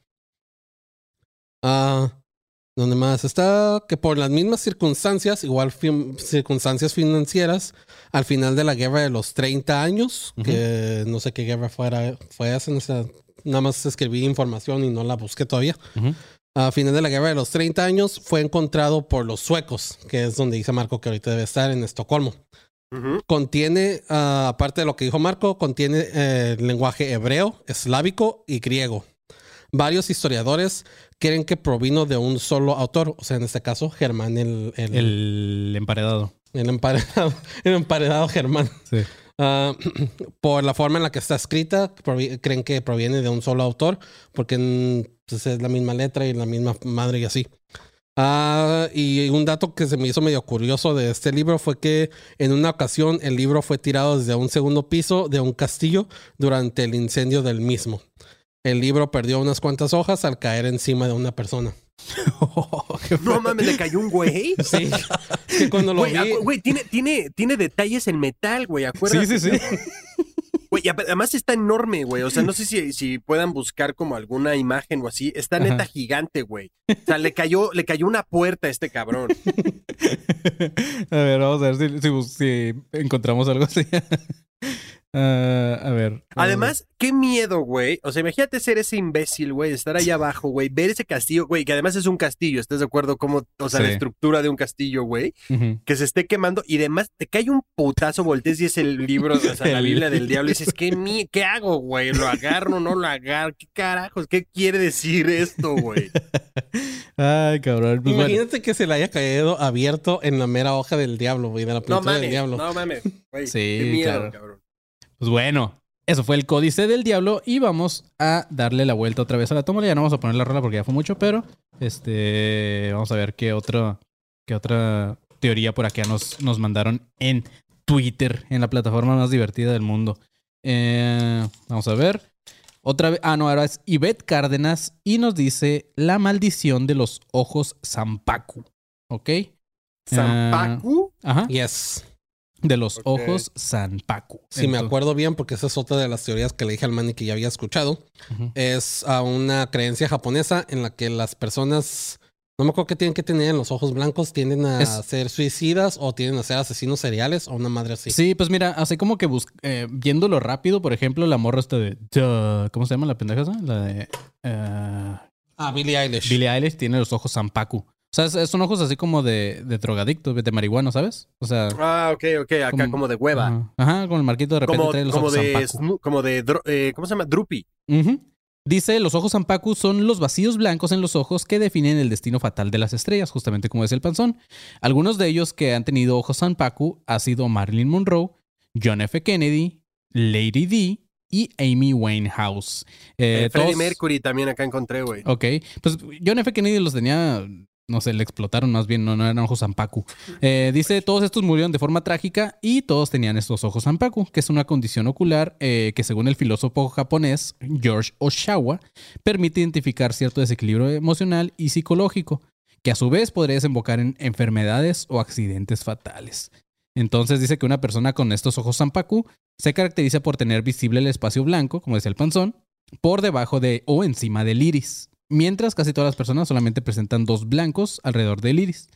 Ah, ¿dónde más está? Que por las mismas circunstancias, igual fin- circunstancias financieras, al final de la guerra de los 30 años, que no sé qué guerra fuera, fue esa, no sé, nada más escribí información y no la busqué todavía. Ujú. A final de la guerra de los 30 años fue encontrado por los suecos, que es donde dice Marco que ahorita debe estar en Estocolmo contiene, ah, aparte de lo que dijo Marco, contiene eh, lenguaje hebreo, eslábico y griego. Varios historiadores creen que provino de un solo autor, o sea, en este caso, Germán, el, el, el, El emparedado. emparedado, (laughs) el emparedado Germán. Sí. Ah, (clears throat) por la forma en la que está escrita, creen que proviene de un solo autor, porque mm, pues, es la misma letra y la misma madre y así. Ah, y un dato que se me hizo medio curioso de este libro fue que en una ocasión el libro fue tirado desde un segundo piso de un castillo durante el incendio del mismo. El libro perdió unas cuantas hojas al caer encima de una persona. (laughs) No mames, le cayó un güey. (laughs) Sí, que cuando lo Güey, vi... güey, tiene, tiene, tiene detalles en metal, güey, acuérdate. Sí, sí, sí. (laughs) Güey, además está enorme, güey. O sea, no sé si, si puedan buscar como alguna imagen o así. Está neta Ajá. gigante, güey. O sea, le cayó, le cayó una puerta a este cabrón. a ver, vamos a ver si, si- si encontramos algo así. Ah, a ver. Además, qué miedo, güey. O sea, imagínate ser ese imbécil, güey, estar allá abajo, güey, ver ese castillo, güey, que además es un castillo, ¿estás de acuerdo? Como, o sea, la estructura de un castillo, güey, que se esté quemando y además te cae un putazo, voltees y es el libro, o sea, la Biblia del diablo y dices, ¿qué, (laughs) mi ¿qué hago, güey? ¿Lo agarro no lo agarro? ¿Qué carajos? ¿Qué quiere decir esto, güey? (laughs) Ay, cabrón. Pues bueno. Imagínate que se le haya caído abierto en la mera hoja del diablo, güey, de la No pintura del diablo. no mames, güey. (laughs) Sí, qué miedo, claro. cabrón. Pues bueno, eso fue el códice del diablo y vamos a darle la vuelta otra vez a la tómbola. Ya no vamos a poner la rola porque ya fue mucho, pero este vamos a ver qué otro qué otra teoría por acá nos, nos mandaron en Twitter, en la plataforma más divertida del mundo. Eh, vamos a ver. Otra vez, ah, no, ahora es Ivette Cárdenas y nos dice la maldición de los ojos Zampacu. ¿Ok? ¿Zampacu? Ajá. Yes. De los ojos Zanpaku. Si me Entonces- acuerdo bien, porque esa es otra de las teorías que le dije al Manny que ya había escuchado. Es a una creencia japonesa en la que las personas, No me acuerdo qué tienen que tener en los ojos blancos. Tienden a Es- ser suicidas o tienden a ser asesinos seriales o una madre así. Sí, pues mira, así como que bus- eh, viéndolo rápido, por ejemplo, la morra esta de... Duh, ¿Cómo se llama la pendeja esa? La de... eh, Ah, Billie Eilish. Billie Eilish tiene los ojos Zampacu. O sea, es- son ojos así como de, de drogadicto, de marihuano, ¿sabes? O sea... Ah, ok, ok, acá Como- como, de hueva. Ajá, ajá, con el marquito de repente Como, trae los como ojos de, Zampacu. Como de, eh, ¿cómo se llama? Drupi. Ujú. Dice, los ojos Zampacu son los vacíos blancos en los ojos que definen el destino fatal de las estrellas, justamente como es el panzón. Algunos de ellos que han tenido ojos Zampacu ha sido Marilyn Monroe, John F. Kennedy, Lady D y Amy Winehouse. Eh, Eh, Freddie todos- Mercury también acá encontré, güey. Ok, pues John F. Kennedy los tenía, no sé, le explotaron más bien, no, eran ojos Zampacu. Eh, dice, todos estos murieron de forma trágica y todos tenían estos ojos Zampacu, que es una condición ocular eh, que según el filósofo japonés George Oshawa, permite identificar cierto desequilibrio emocional y psicológico, que a su vez podría desembocar en enfermedades o accidentes fatales. Entonces dice que una persona con estos ojos Zampacu se caracteriza por tener visible el espacio blanco, como decía el panzón, por debajo de o encima del iris, mientras casi todas las personas solamente presentan dos blancos alrededor del iris.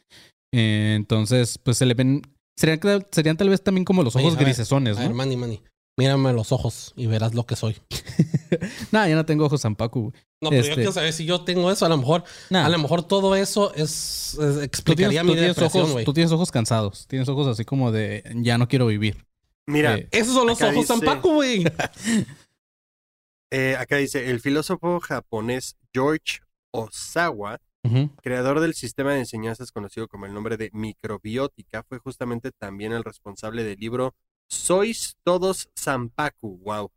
Eh, entonces, pues se le ven, serían, serían tal vez también como los Oye, ojos a ver, grisesones, A ver, ¿no? Manny, Manny. Mírame los ojos y verás lo que soy. (laughs) Nah, ya no tengo ojos zampacu. güey. No, pero yo Este- quiero saber si yo tengo eso. A lo mejor, Nah, a lo mejor todo eso es, es- tú tienes, explicaría tú mi tienes depresión, ojos, tú tienes ojos cansados. Tienes ojos así como de ya no quiero vivir. Mira, Eh, Esos son los ojos dice- Zampacu, güey. (laughs) eh, acá dice, el filósofo japonés George Osawa, creador del sistema de enseñanzas conocido como el nombre de microbiótica, fue justamente también el responsable del libro Sois todos Zampacu. Wow.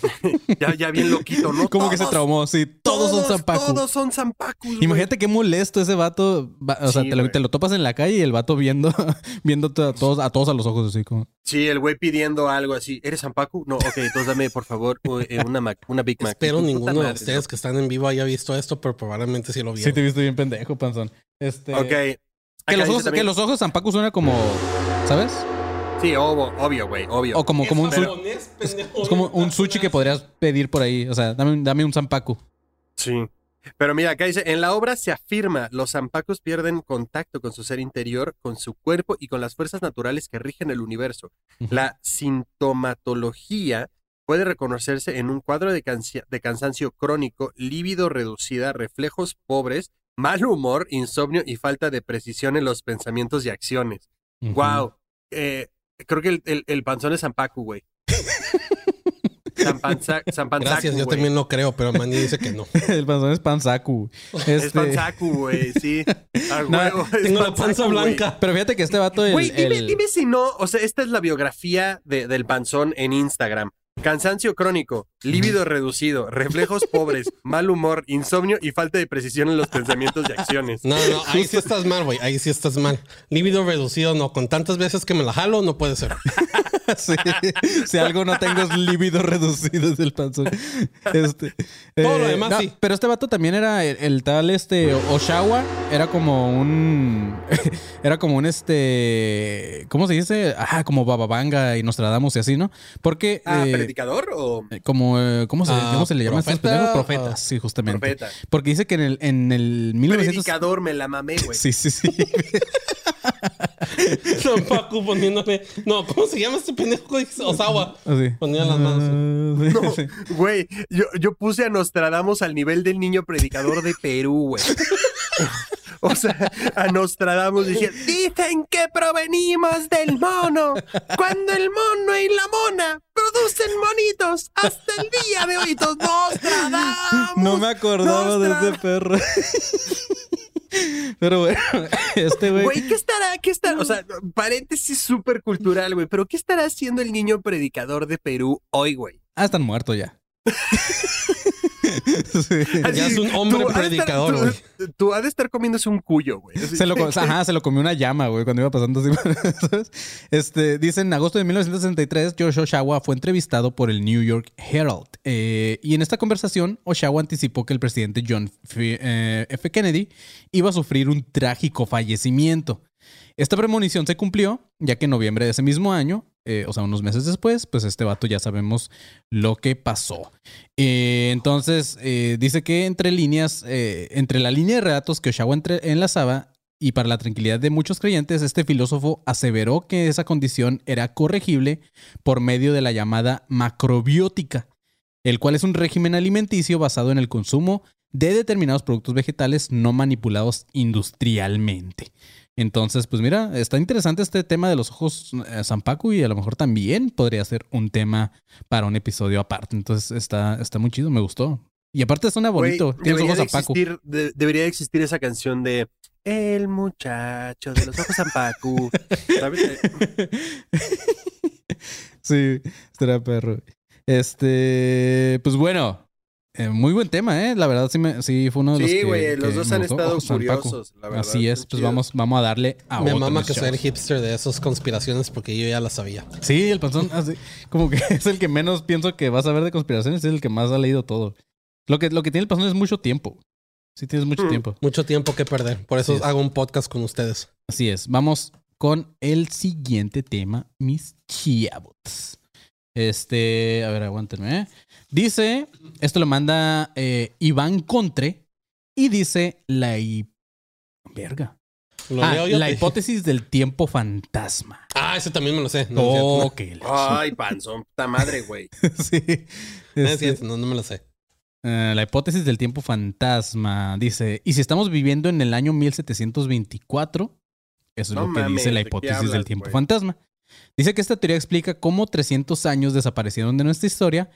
(laughs) ya, ya bien loquito, ¿no? Como que se Todos, traumó. Sí, todos, son zampacu. Todos son Zampacus. Imagínate qué molesto ese vato. va- o sea, Sí, te, lo, te lo topas en la calle y el vato viendo, (laughs) viendo a todos, a todos a los ojos así como. Sí, el güey pidiendo algo así. ¿Eres Zampacu? No, ok, entonces dame, por favor, eh, una, Mac- una Big Mac. Espero (laughs) ninguno de ustedes que están en vivo haya visto esto, pero probablemente sí lo Sí, vieron. te viste bien pendejo, panzón. Este. Ok. Que los, ojos, que también- los ojos zampacu suena como. ¿Sabes? Sí, obvio, obvio, güey, obvio. O como, como un, su- japonés, pendejo, es como un sushi que podrías pedir por ahí. O sea, dame, un- dame un zampacu. Sí. Pero mira, acá dice, en la obra se afirma, los zampacos pierden contacto con su ser interior, con su cuerpo y con las fuerzas naturales que rigen el universo. La sintomatología puede reconocerse en un cuadro de, cansancio crónico, líbido reducida, reflejos pobres, mal humor, insomnio y falta de precisión en los pensamientos y acciones. Ujú. Wow. Eh, creo que el, el- el panzón es Zampacu, güey. (laughs) Zampanzacu, Gracias, yo güey. también lo creo, pero Manny dice que no. (laughs) El panzón es panzacu. Es Este, Panzacu, güey, sí. (laughs) No, es Tengo la panza güey. blanca. Pero fíjate que este vato. El, Güey, dime, el- dime si no, o sea, esta es la biografía de- del panzón en Instagram. Cansancio crónico, líbido reducido, reflejos pobres, (laughs) mal humor, insomnio y falta de precisión en los pensamientos y acciones. No, no, ahí sí estás mal, güey. Ahí sí estás mal. Líbido reducido, no. Con tantas veces que me la jalo, no puede ser. (laughs) (laughs) Sí, si algo no tengo es líbido reducido es el panzón. Este, Todo lo demás, no, sí. Pero este vato también era el, el tal este Oshawa, era como un (laughs) era como un este ¿cómo se dice? Ah, como Bababanga y Nostradamus y así, ¿no? Porque Ah, eh, predicador o como eh, ¿cómo se, Ah, cómo se le llama a estos Profetas, sí, justamente. profeta? Porque dice que en el en el 1900 Predicador, me la mamé, güey. (laughs) Sí, sí, sí. (laughs) Zampacu poniéndome. No, ¿cómo se llama este pendejo? Osawa. Así. Ponía las manos. Ah, No, güey, yo, yo puse a Nostradamus al nivel del niño predicador de Perú, güey. O sea, a Nostradamus decía, dicen que provenimos del mono, cuando el mono y la mona producen monitos hasta el día de hoy. Todos, Nostradamus. No me acordaba de ese perro. (laughs) Pero bueno, (laughs) este güey. Güey, ¿qué estará? ¿Qué estará? O sea, paréntesis súper cultural, güey, pero ¿qué estará haciendo el niño predicador de Perú hoy, güey? Ah, están muertos ya. (laughs) Sí. Ya es un hombre tú has de estar- predicador, tú- güey. Tú has de estar comiéndose un cuyo, güey. Se lo, (laughs) ajá, se lo comió una llama, güey, cuando iba pasando así. (laughs) Este, dice, en agosto de 1963, George Oshawa fue entrevistado por el New York Herald. Eh, y en esta conversación, Oshawa anticipó que el presidente John F. eh, F. Kennedy iba a sufrir un trágico fallecimiento. Esta premonición se cumplió, ya que en noviembre de ese mismo año, eh, o sea, unos meses después, pues este vato ya sabemos lo que pasó. Eh, entonces, eh, dice que entre líneas, entre la línea de relatos que Oshawa enlazaba y para la tranquilidad de muchos creyentes, este filósofo aseveró que esa condición era corregible por medio de la llamada macrobiótica, el cual es un régimen alimenticio basado en el consumo de determinados productos vegetales no manipulados industrialmente. Entonces, pues mira, está interesante este tema de los ojos eh, Zampacu y a lo mejor también podría ser un tema para un episodio aparte. Entonces está, está muy chido, me gustó. Y aparte suena bonito, tiene los debería, ojos de Zampacu. existir, de- debería de existir esa canción de El muchacho de los ojos Zampacu. (laughs) ¿Sabes? sí, estará perro. Este, pues bueno, eh, muy buen tema, ¿eh? La verdad sí, me, sí fue uno de los Sí, que... güey, los que dos han gustó. estado Zampacu. curiosos, la verdad. Así es, pues vamos, vamos a darle a Me mama que soy el hipster de esas conspiraciones porque yo ya las sabía. Sí, el panzón, así, como que (laughs) es el que menos pienso que vas a ver de conspiraciones, es el que más ha leído todo. Lo que, lo que tiene el panzón es mucho tiempo. Sí, tienes mucho Hmm. tiempo. Mucho tiempo que perder. Por eso es. hago un podcast con ustedes. Así es. Vamos con el siguiente tema, mis chiabots. Este, a ver, aguántenme. ¿eh? Dice, esto lo manda eh, Iván Contre y dice la hi- verga. ¿Lo Ah, leo yo? la hipótesis del tiempo fantasma. Ah, ese también me lo sé. No, Oh, Ay, panzón, puta madre, güey. (laughs) sí. Este, no, no me lo sé. Eh, la hipótesis del tiempo fantasma dice, ¿y si estamos viviendo en el año 1724? Eso es No lo que mames, dice la ¿de qué hipótesis del tiempo fantasma. Dice que esta teoría explica cómo 300 años desaparecieron de nuestra historia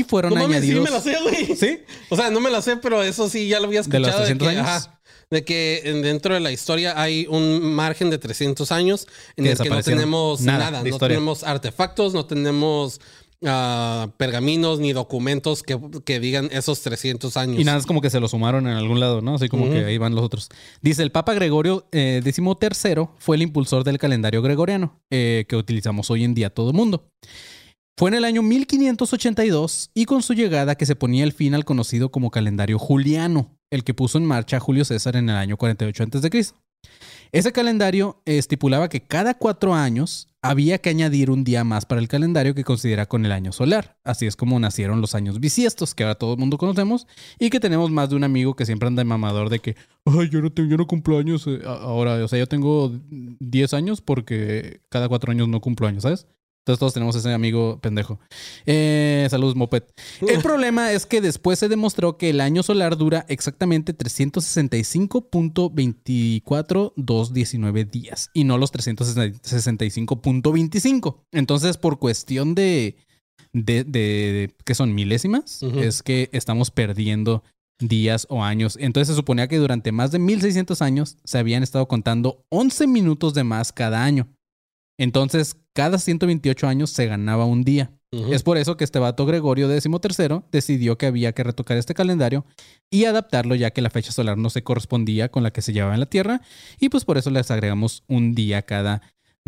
y fueron No mames, sí añadidos... me la sé, güey. ¿Sí? O sea, no me la sé, pero eso sí ya lo había ¿De los escuchado. 300 que, años? ajá, de que en- dentro de la historia hay un margen de 300 años en Que el que no tenemos Nada nada. de No historia. tenemos artefactos, no tenemos ah, pergaminos ni documentos que, que digan esos 300 años. Y nada, es como que se lo sumaron en algún lado, ¿no? Así como que ahí van los otros. Dice, el Papa Gregorio eh, XIII fue el impulsor del calendario gregoriano eh, que utilizamos hoy en día todo el mundo. Fue en el año 1582 y con su llegada que se ponía el fin al conocido como calendario juliano, el que puso en marcha Julio César en el año 48 a.C. Ese calendario estipulaba que cada cuatro años había que añadir un día más para el calendario que considera con el año solar. Así es como nacieron los años bisiestos, que ahora todo el mundo conocemos, y que tenemos más de un amigo que siempre anda de mamador de que, ay, yo no, tengo, yo no cumplo años eh, ahora, o sea, yo tengo 10 años porque cada cuatro años no cumplo años, ¿sabes? Entonces todos tenemos ese amigo pendejo. Eh, saludos, Moped. El problema es que después se demostró que el año solar dura exactamente 365.24219 días y no los 365.25. Entonces, por cuestión de, de, de, ¿qué son? Milésimas, es que estamos perdiendo días o años. Entonces se suponía que durante más de 1600 años se habían estado contando 11 minutos de más cada año. Entonces, cada 128 años se ganaba un día. Es por eso que este vato Gregorio XIII decidió que había que retocar este calendario y adaptarlo ya que la fecha solar no se correspondía con la que se llevaba en la Tierra y pues por eso les agregamos un día cada...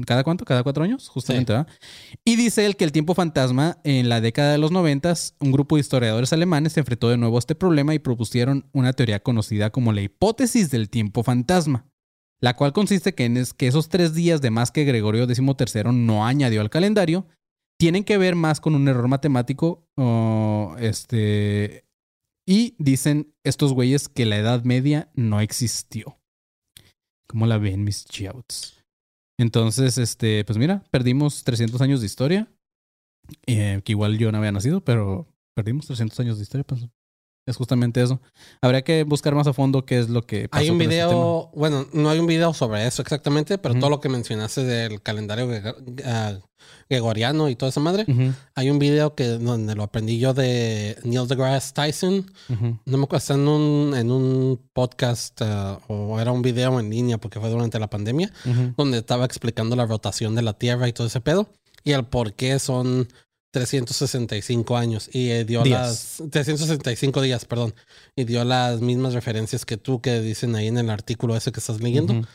¿Cada cuánto? ¿Cada cuatro años? Justamente, ¿verdad? Y dice él que el tiempo fantasma, en la década de los noventas, un grupo de historiadores alemanes se enfrentó de nuevo a este problema y propusieron una teoría conocida como la hipótesis del tiempo fantasma la cual consiste que en es que esos tres días de más que Gregorio XIII no añadió al calendario tienen que ver más con un error matemático este y dicen estos güeyes que la Edad Media no existió. ¿Cómo la ven mis chouts? Entonces, este, pues mira, perdimos 300 años de historia, eh, que igual yo no había nacido, pero perdimos 300 años de historia, pues es justamente eso. Habría que buscar más a fondo qué es lo que pasó Hay un con este video, bueno, no hay un video sobre eso exactamente, pero Ujú. todo lo que mencionaste del calendario ah, gregoriano y toda esa madre, Ujú, hay un video que donde lo aprendí yo de Neil deGrasse Tyson. ujú. No me acuerdo, está en un, en un podcast ah, o era un video en línea porque fue durante la pandemia, donde estaba explicando la rotación de la Tierra y todo ese pedo y el por qué son 365 años y eh, dio Días. las 365 días, perdón, y dio las mismas referencias que tú que dicen ahí en el artículo ese que estás leyendo,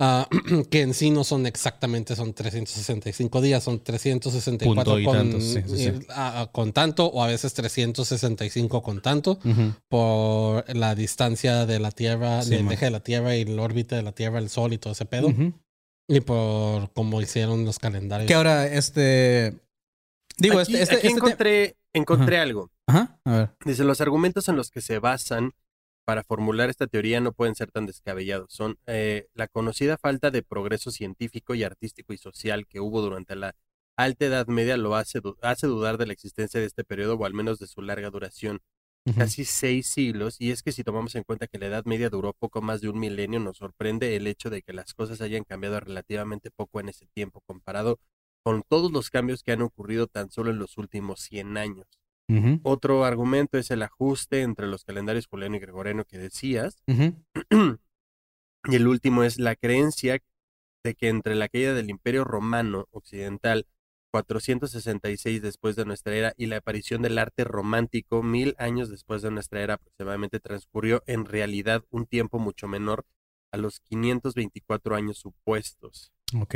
ah, (clears throat) que en sí no son exactamente son 365 días, son 364 Punto y con, tantos, sí, sí, sí. y- ah, con tanto o a veces 365 con tanto por la distancia de la Tierra, del eje de la Tierra y el órbita de la Tierra, el Sol y todo ese pedo. Ujú. Y por cómo hicieron los calendarios. Que ahora, este. Digo, aquí, este. este, aquí este te- encontré, encontré algo. Ajá, a ver. Dice, los argumentos en los que se basan para formular esta teoría no pueden ser tan descabellados. Son eh, la conocida falta de progreso científico y artístico y social que hubo durante la Alta Edad Media lo hace, hace dudar de la existencia de este periodo o al menos de su larga duración. Casi seis siglos, y es que si tomamos en cuenta que la Edad Media duró poco más de un milenio, nos sorprende el hecho de que las cosas hayan cambiado relativamente poco en ese tiempo, comparado con todos los cambios que han ocurrido tan solo en los últimos 100 años. Otro argumento es el ajuste entre los calendarios juliano y gregoriano que decías, (clears throat) y el último es la creencia de que entre la caída del Imperio Romano Occidental 466 después de nuestra era y la aparición del arte romántico mil años después de nuestra era aproximadamente transcurrió en realidad un tiempo mucho menor a los 524 años supuestos. Ok.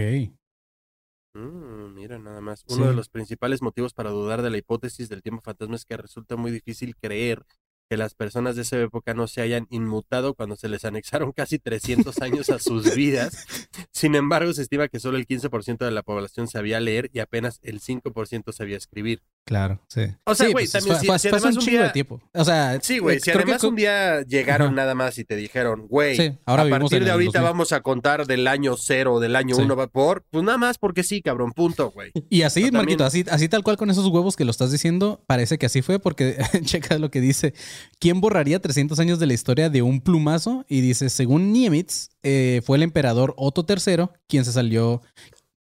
Mm, mira nada más. Uno de los principales motivos para dudar de la hipótesis del tiempo fantasma es que resulta muy difícil creer que las personas de esa época no se hayan inmutado cuando se les anexaron casi 300 años a sus (laughs) vidas. Sin embargo, se estima que solo el 15% de la población sabía leer y apenas el 5% sabía escribir. Claro, sí. O sea, Sí, güey, pues, también fue- si- fue- si fue un chingo de día- tiempo. O sea, Sí, güey, eh, si creo que además co- un día llegaron Ajá. nada más y te dijeron, güey, Sí, a partir de ahorita 2000. vamos a contar del año cero, del año Sí. uno, por, pues nada más porque sí, cabrón, punto, güey. Y así, Pero también- Marquito, así, así tal cual con esos huevos que lo estás diciendo, parece que así fue, porque (laughs) checa lo que dice. ¿Quién borraría 300 años de la historia de un plumazo? Y dice, según Niemitz, eh, fue el emperador Otto III quien se salió,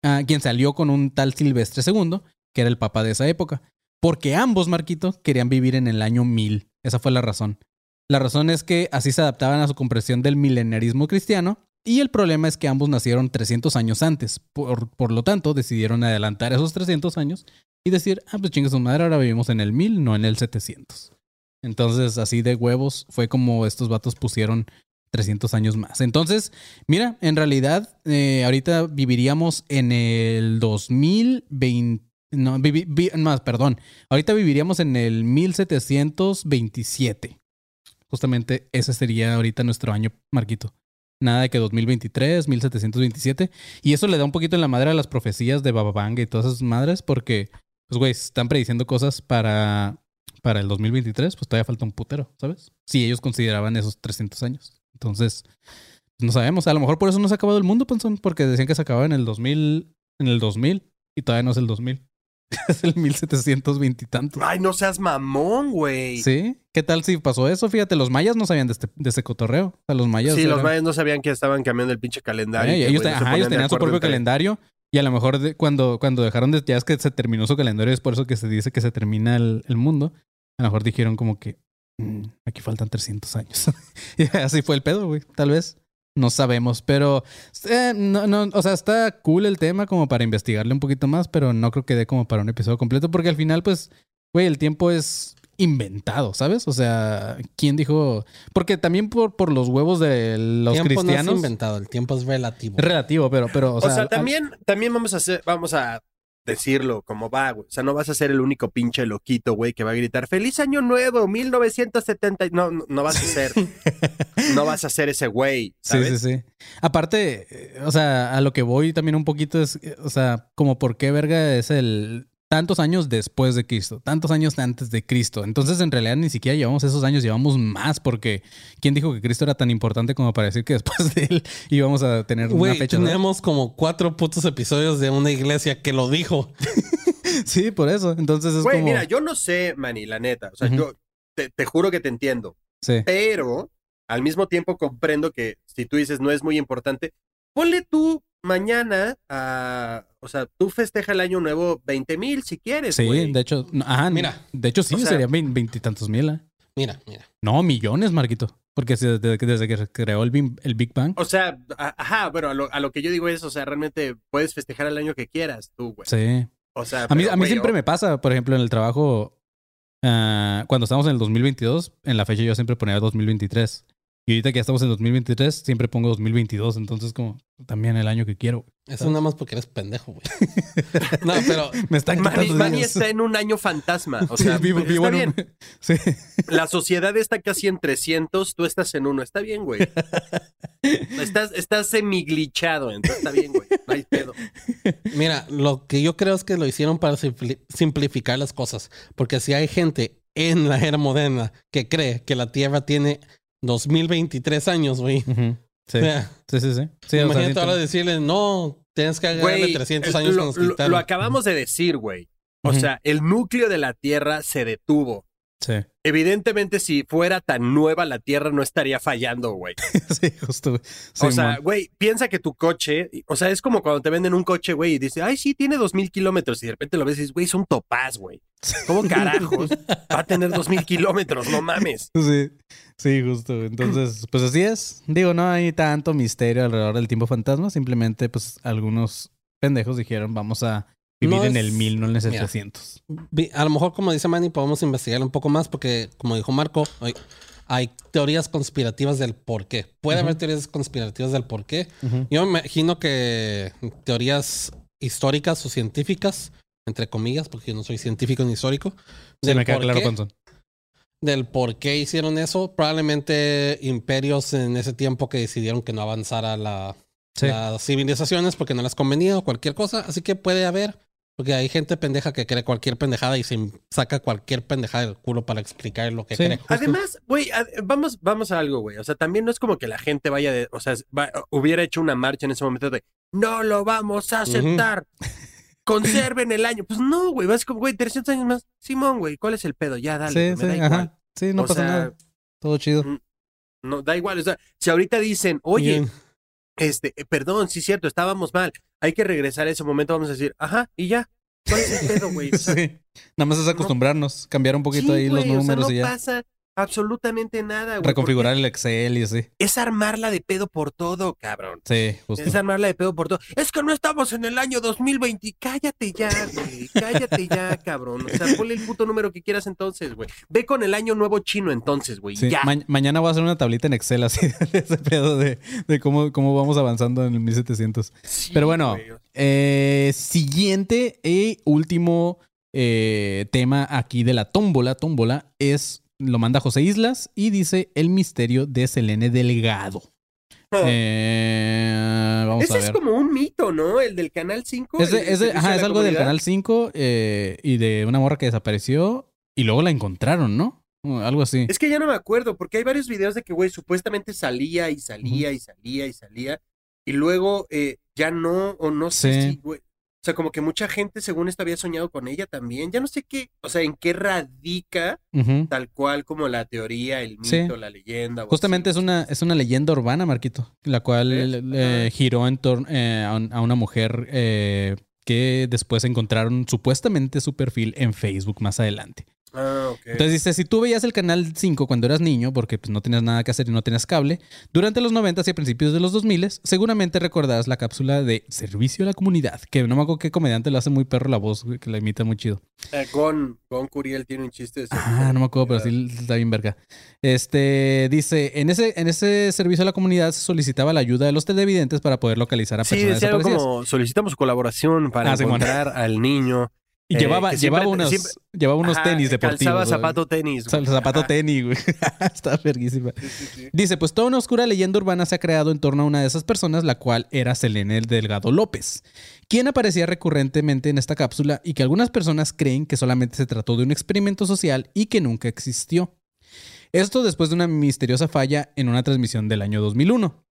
ah, quien salió con un tal Silvestre II, que era el papa de esa época. Porque ambos, Marquito, querían vivir en el año 1000. Esa fue la razón. La razón es que así se adaptaban a su comprensión del milenarismo cristiano. Y el problema es que ambos nacieron 300 años antes. Por, por lo tanto, decidieron adelantar esos 300 años y decir, ah, pues chingue su madre, ahora vivimos en el 1000, no en el 700. Entonces, así de huevos, fue como estos vatos pusieron 300 años más. Entonces, mira, en realidad, eh, ahorita viviríamos en el 2020. No, vivi- vi- más, perdón. Ahorita viviríamos en el 1727. Justamente ese sería ahorita nuestro año, Marquito. Nada de que 2023, 1727. Y eso le da un poquito en la madre a las profecías de Baba Vanga y todas esas madres, porque, pues, güey, están prediciendo cosas para, para el 2023, pues todavía falta un putero, ¿sabes? Si ellos consideraban esos 300 años. Entonces, pues, no sabemos. A lo mejor por eso no se ha acabado el mundo, Panzón, porque decían que se acababa en el 2000, en el 2000, y todavía no es el 2000. (laughs) es el 1720 y tantos. Ay, no seas mamón, güey. ¿Sí? ¿Qué tal si pasó eso? Fíjate, los mayas no sabían de este, de este cotorreo. O sea, los mayas. Sí, los mayas no sabían que estaban cambiando el pinche calendario. Eh, y ellos, no ajá, ellos tenían su propio entre- calendario. Y a lo mejor de- cuando, cuando dejaron de. Ya es que se terminó su calendario, es por eso que se dice que se termina el, el mundo. A lo mejor dijeron como que. "Mm, aquí faltan 300 años. (laughs) y así fue el pedo, güey. Tal vez. No sabemos. Pero. eh, no, no, o sea, está cool el tema como para investigarle un poquito más, pero no creo que dé como para un episodio completo. Porque al final, pues. Güey, el tiempo es inventado, ¿sabes? O sea, ¿quién dijo? Porque también por, por los huevos de los tiempo no cristianos. es inventado, el tiempo es relativo. Relativo, pero, pero, o O sea, sea, también, también vamos a hacer, vamos a decirlo como va, güey. O sea, no vas a ser el único pinche loquito, güey, que va a gritar ¡Feliz Año Nuevo! 1970. y- No, no, no vas a ser, no vas a ser ese güey, (laughs) Sí, ¿sabes? sí, sí. Aparte, eh, o sea, a lo que voy también un poquito es, eh, o sea, como por qué verga es el tantos años después de Cristo, tantos años antes de Cristo. Entonces, en realidad ni siquiera llevamos esos años, llevamos más porque ¿quién dijo que Cristo era tan importante como para decir que (laughs) después de él íbamos a tener una Güey, fecha? ¿no? tenemos como cuatro putos episodios de una iglesia que lo dijo. (laughs) Sí, por eso. Entonces es Güey, como mira, yo no sé, Manny, la neta. O sea, yo te, te juro que te entiendo. sí. Pero al mismo tiempo comprendo que si tú dices no es muy importante, ponle tú mañana a. O sea, tú festeja el año nuevo 20 mil si quieres. Sí, de hecho, no, ajá, Mira, de hecho sí, o sea- serían vein- veintitantos mil. ¿eh? Mira, mira. No, millones, Marquito. Porque desde, que- desde que se creó el, Big- el Big Bang. O sea, ajá, bueno, a lo, a lo que yo digo es, o sea, realmente puedes festejar el año que quieras tú, güey. Sí. O sea, A mí, pero, a mí siempre me pasa, por ejemplo, en el trabajo, ah, cuando estamos en el 2022, en la fecha yo siempre ponía 2023. Y ahorita que ya estamos en 2023, siempre pongo 2022. Entonces, como, También el año que quiero. Eso nada más porque eres pendejo, güey. (laughs) no, pero (laughs) Me están Manny, quitando Manny está en un año fantasma. O Sí, sea, vivo, está vivo en bien. un- (laughs) Sí. La sociedad está casi en 300, tú estás en uno. Está bien, güey. Estás, estás semi-glitchado, entonces está bien, güey. No hay pedo. Mira, lo que yo creo es que lo hicieron para simpli- simplificar las cosas. Porque si hay gente en la era moderna que cree que la Tierra tiene 2023 años, güey. Sí. O sea, sí, sí, sí. Sí, o sea, imagínate sí, ahora decirle, no, tienes que agregarle Güey, 300 eh, años lo, con los lo- acabamos de decir, güey. O sea, el núcleo de la Tierra se detuvo. Sí. Evidentemente, si fuera tan nueva, la Tierra no estaría fallando, güey. (laughs) sí, justo. güey. o sea, güey, piensa que tu coche, o sea, es como cuando te venden un coche, güey, y dice, ay, sí, tiene dos mil kilómetros, y de repente lo ves y dices, güey, es un topaz, güey. (laughs) ¿Cómo carajos va a tener dos mil kilómetros? No mames. Sí, sí, justo. Entonces, pues así es. Digo, no hay tanto misterio alrededor del tiempo fantasma. Simplemente, pues, algunos pendejos dijeron, vamos a vivir No en es- el 1000, no en el Mira. 700. Vi- A lo mejor, como dice Manny, podemos investigar un poco más porque, como dijo Marco, hay, hay teorías conspirativas del por qué. Puede haber teorías conspirativas del por qué. Yo me imagino que teorías históricas o científicas, entre comillas, porque yo no soy científico ni histórico, Se me queda claro qué- con son. Del por qué hicieron eso. Probablemente imperios en ese tiempo que decidieron que no avanzara la, Sí. las civilizaciones porque no les convenía o cualquier cosa. Así que puede haber, porque hay gente pendeja que cree cualquier pendejada y se saca cualquier pendejada del culo para explicar lo que Sí. cree. Justo. Además, güey, ad- vamos, vamos a algo, güey. O sea, también no es como que la gente vaya de, o sea, va- hubiera hecho una marcha en ese momento de, no lo vamos a aceptar. (laughs) Conserven el año. Pues no, güey, vas como, güey, 300 años más. Simón, güey, ¿cuál es el pedo? Ya, dale, Sí, me sí, da igual. ajá. Sí, no O pasa sea, nada. Todo chido. No, da igual. O sea, si ahorita dicen, oye, Bien. este, eh, perdón, sí es cierto, estábamos mal. Hay que regresar a ese momento, vamos a decir, ajá, y ya. ¿Cuál es el pedo, güey? O sea, (laughs) Sí. Nada más es acostumbrarnos, cambiar un poquito sí, ahí los o sea, números no y ya. pasa absolutamente nada, güey. Reconfigurar el Excel y así. Es armarla de pedo por todo, cabrón. Sí, justo. Es armarla de pedo por todo. Es que no estamos en el año 2020. Cállate ya, güey. Cállate ya, (laughs) cabrón. O sea, ponle el puto número que quieras entonces, güey. Ve con el año nuevo chino entonces, güey. Sí, Ya. ma- mañana voy a hacer una tablita en Excel así (laughs) de ese pedo de, de cómo, cómo vamos avanzando en el 1700. Sí, Pero bueno, eh, siguiente y último eh, tema aquí de la tómbola, tómbola, es, lo manda José Islas y dice el misterio de Selene Delgado. Eh, vamos Ese a es ver. como un mito, ¿no? El del Canal 5. Es, de- el del es de- servicio ajá, es algo del. Canal 5 eh, y de una morra que desapareció y luego la encontraron, ¿no? Algo así. Es que ya no me acuerdo, porque hay varios videos de que, güey, supuestamente salía y salía y salía y salía. Y luego eh, ya no, o no sé si, güey. O sea, como que mucha gente, según esto, había soñado con ella también. Ya no sé qué, o sea, en qué radica tal cual como la teoría, el Sí. mito, la leyenda. Justamente es una, es una leyenda urbana, Marquito, la cual eh, giró en torno eh, a una mujer eh, que después encontraron supuestamente su perfil en Facebook más adelante. Ah, ok. Entonces dice, si tú veías el canal 5 cuando eras niño, porque pues, no tenías nada que hacer y no tenías cable, durante los 90 y a principios de los 2000, seguramente recordarás la cápsula de Servicio a la Comunidad, que no me acuerdo qué comediante lo hace muy perro la voz, que la imita muy chido. Eh, Gon, Gon Curiel tiene un chiste de Ah, no me acuerdo, pero sí está bien verga. Este dice, en ese, en ese servicio a la comunidad se solicitaba la ayuda de los televidentes para poder localizar a Sí, personas decía algo como solicitamos colaboración para Ah, encontrar al niño. Y eh, llevaba, que siempre- llevaba unos, siempre- llevaba unos Ajá, tenis deportivos. Calzaba zapato tenis. Güey. zapato Ajá. tenis, güey. (laughs) Está verguísima. Sí, sí, sí. Dice, pues toda una oscura leyenda urbana se ha creado en torno a una de esas personas, la cual era Selene Delgado López, quien aparecía recurrentemente en esta cápsula y que algunas personas creen que solamente se trató de un experimento social y que nunca existió. Esto después de una misteriosa falla en una transmisión del año 2001.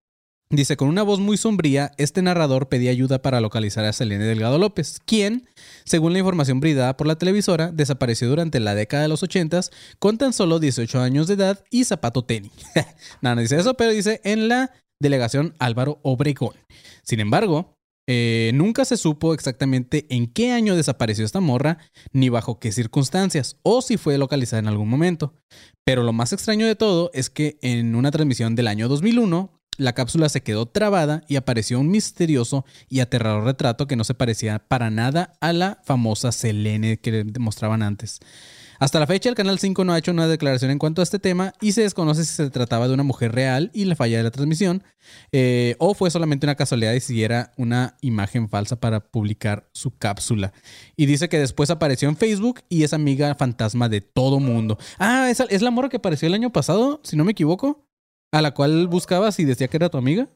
Dice, con una voz muy sombría, este narrador pedía ayuda para localizar a Selene Delgado López, quien, según la información brindada por la televisora, desapareció durante la década de los 80 con tan solo 18 años de edad y zapato tenis. (laughs) no, no dice eso, pero dice en la delegación Álvaro Obregón. Sin embargo, eh, nunca se supo exactamente en qué año desapareció esta morra, ni bajo qué circunstancias, o si fue localizada en algún momento. Pero lo más extraño de todo es que en una transmisión del año 2001, la cápsula se quedó trabada y apareció un misterioso y aterrador retrato que no se parecía para nada a la famosa Selene que mostraban antes. Hasta la fecha, el Canal 5 no ha hecho una declaración en cuanto a este tema y se desconoce si se trataba de una mujer real y la falla de la transmisión, eh, o fue solamente una casualidad y si era una imagen falsa para publicar su cápsula. Y dice que después apareció en Facebook y es amiga fantasma de todo mundo. Ah, ¿es, es la morra que apareció el año pasado, si no me equivoco, a la cual buscabas y decía que era tu amiga.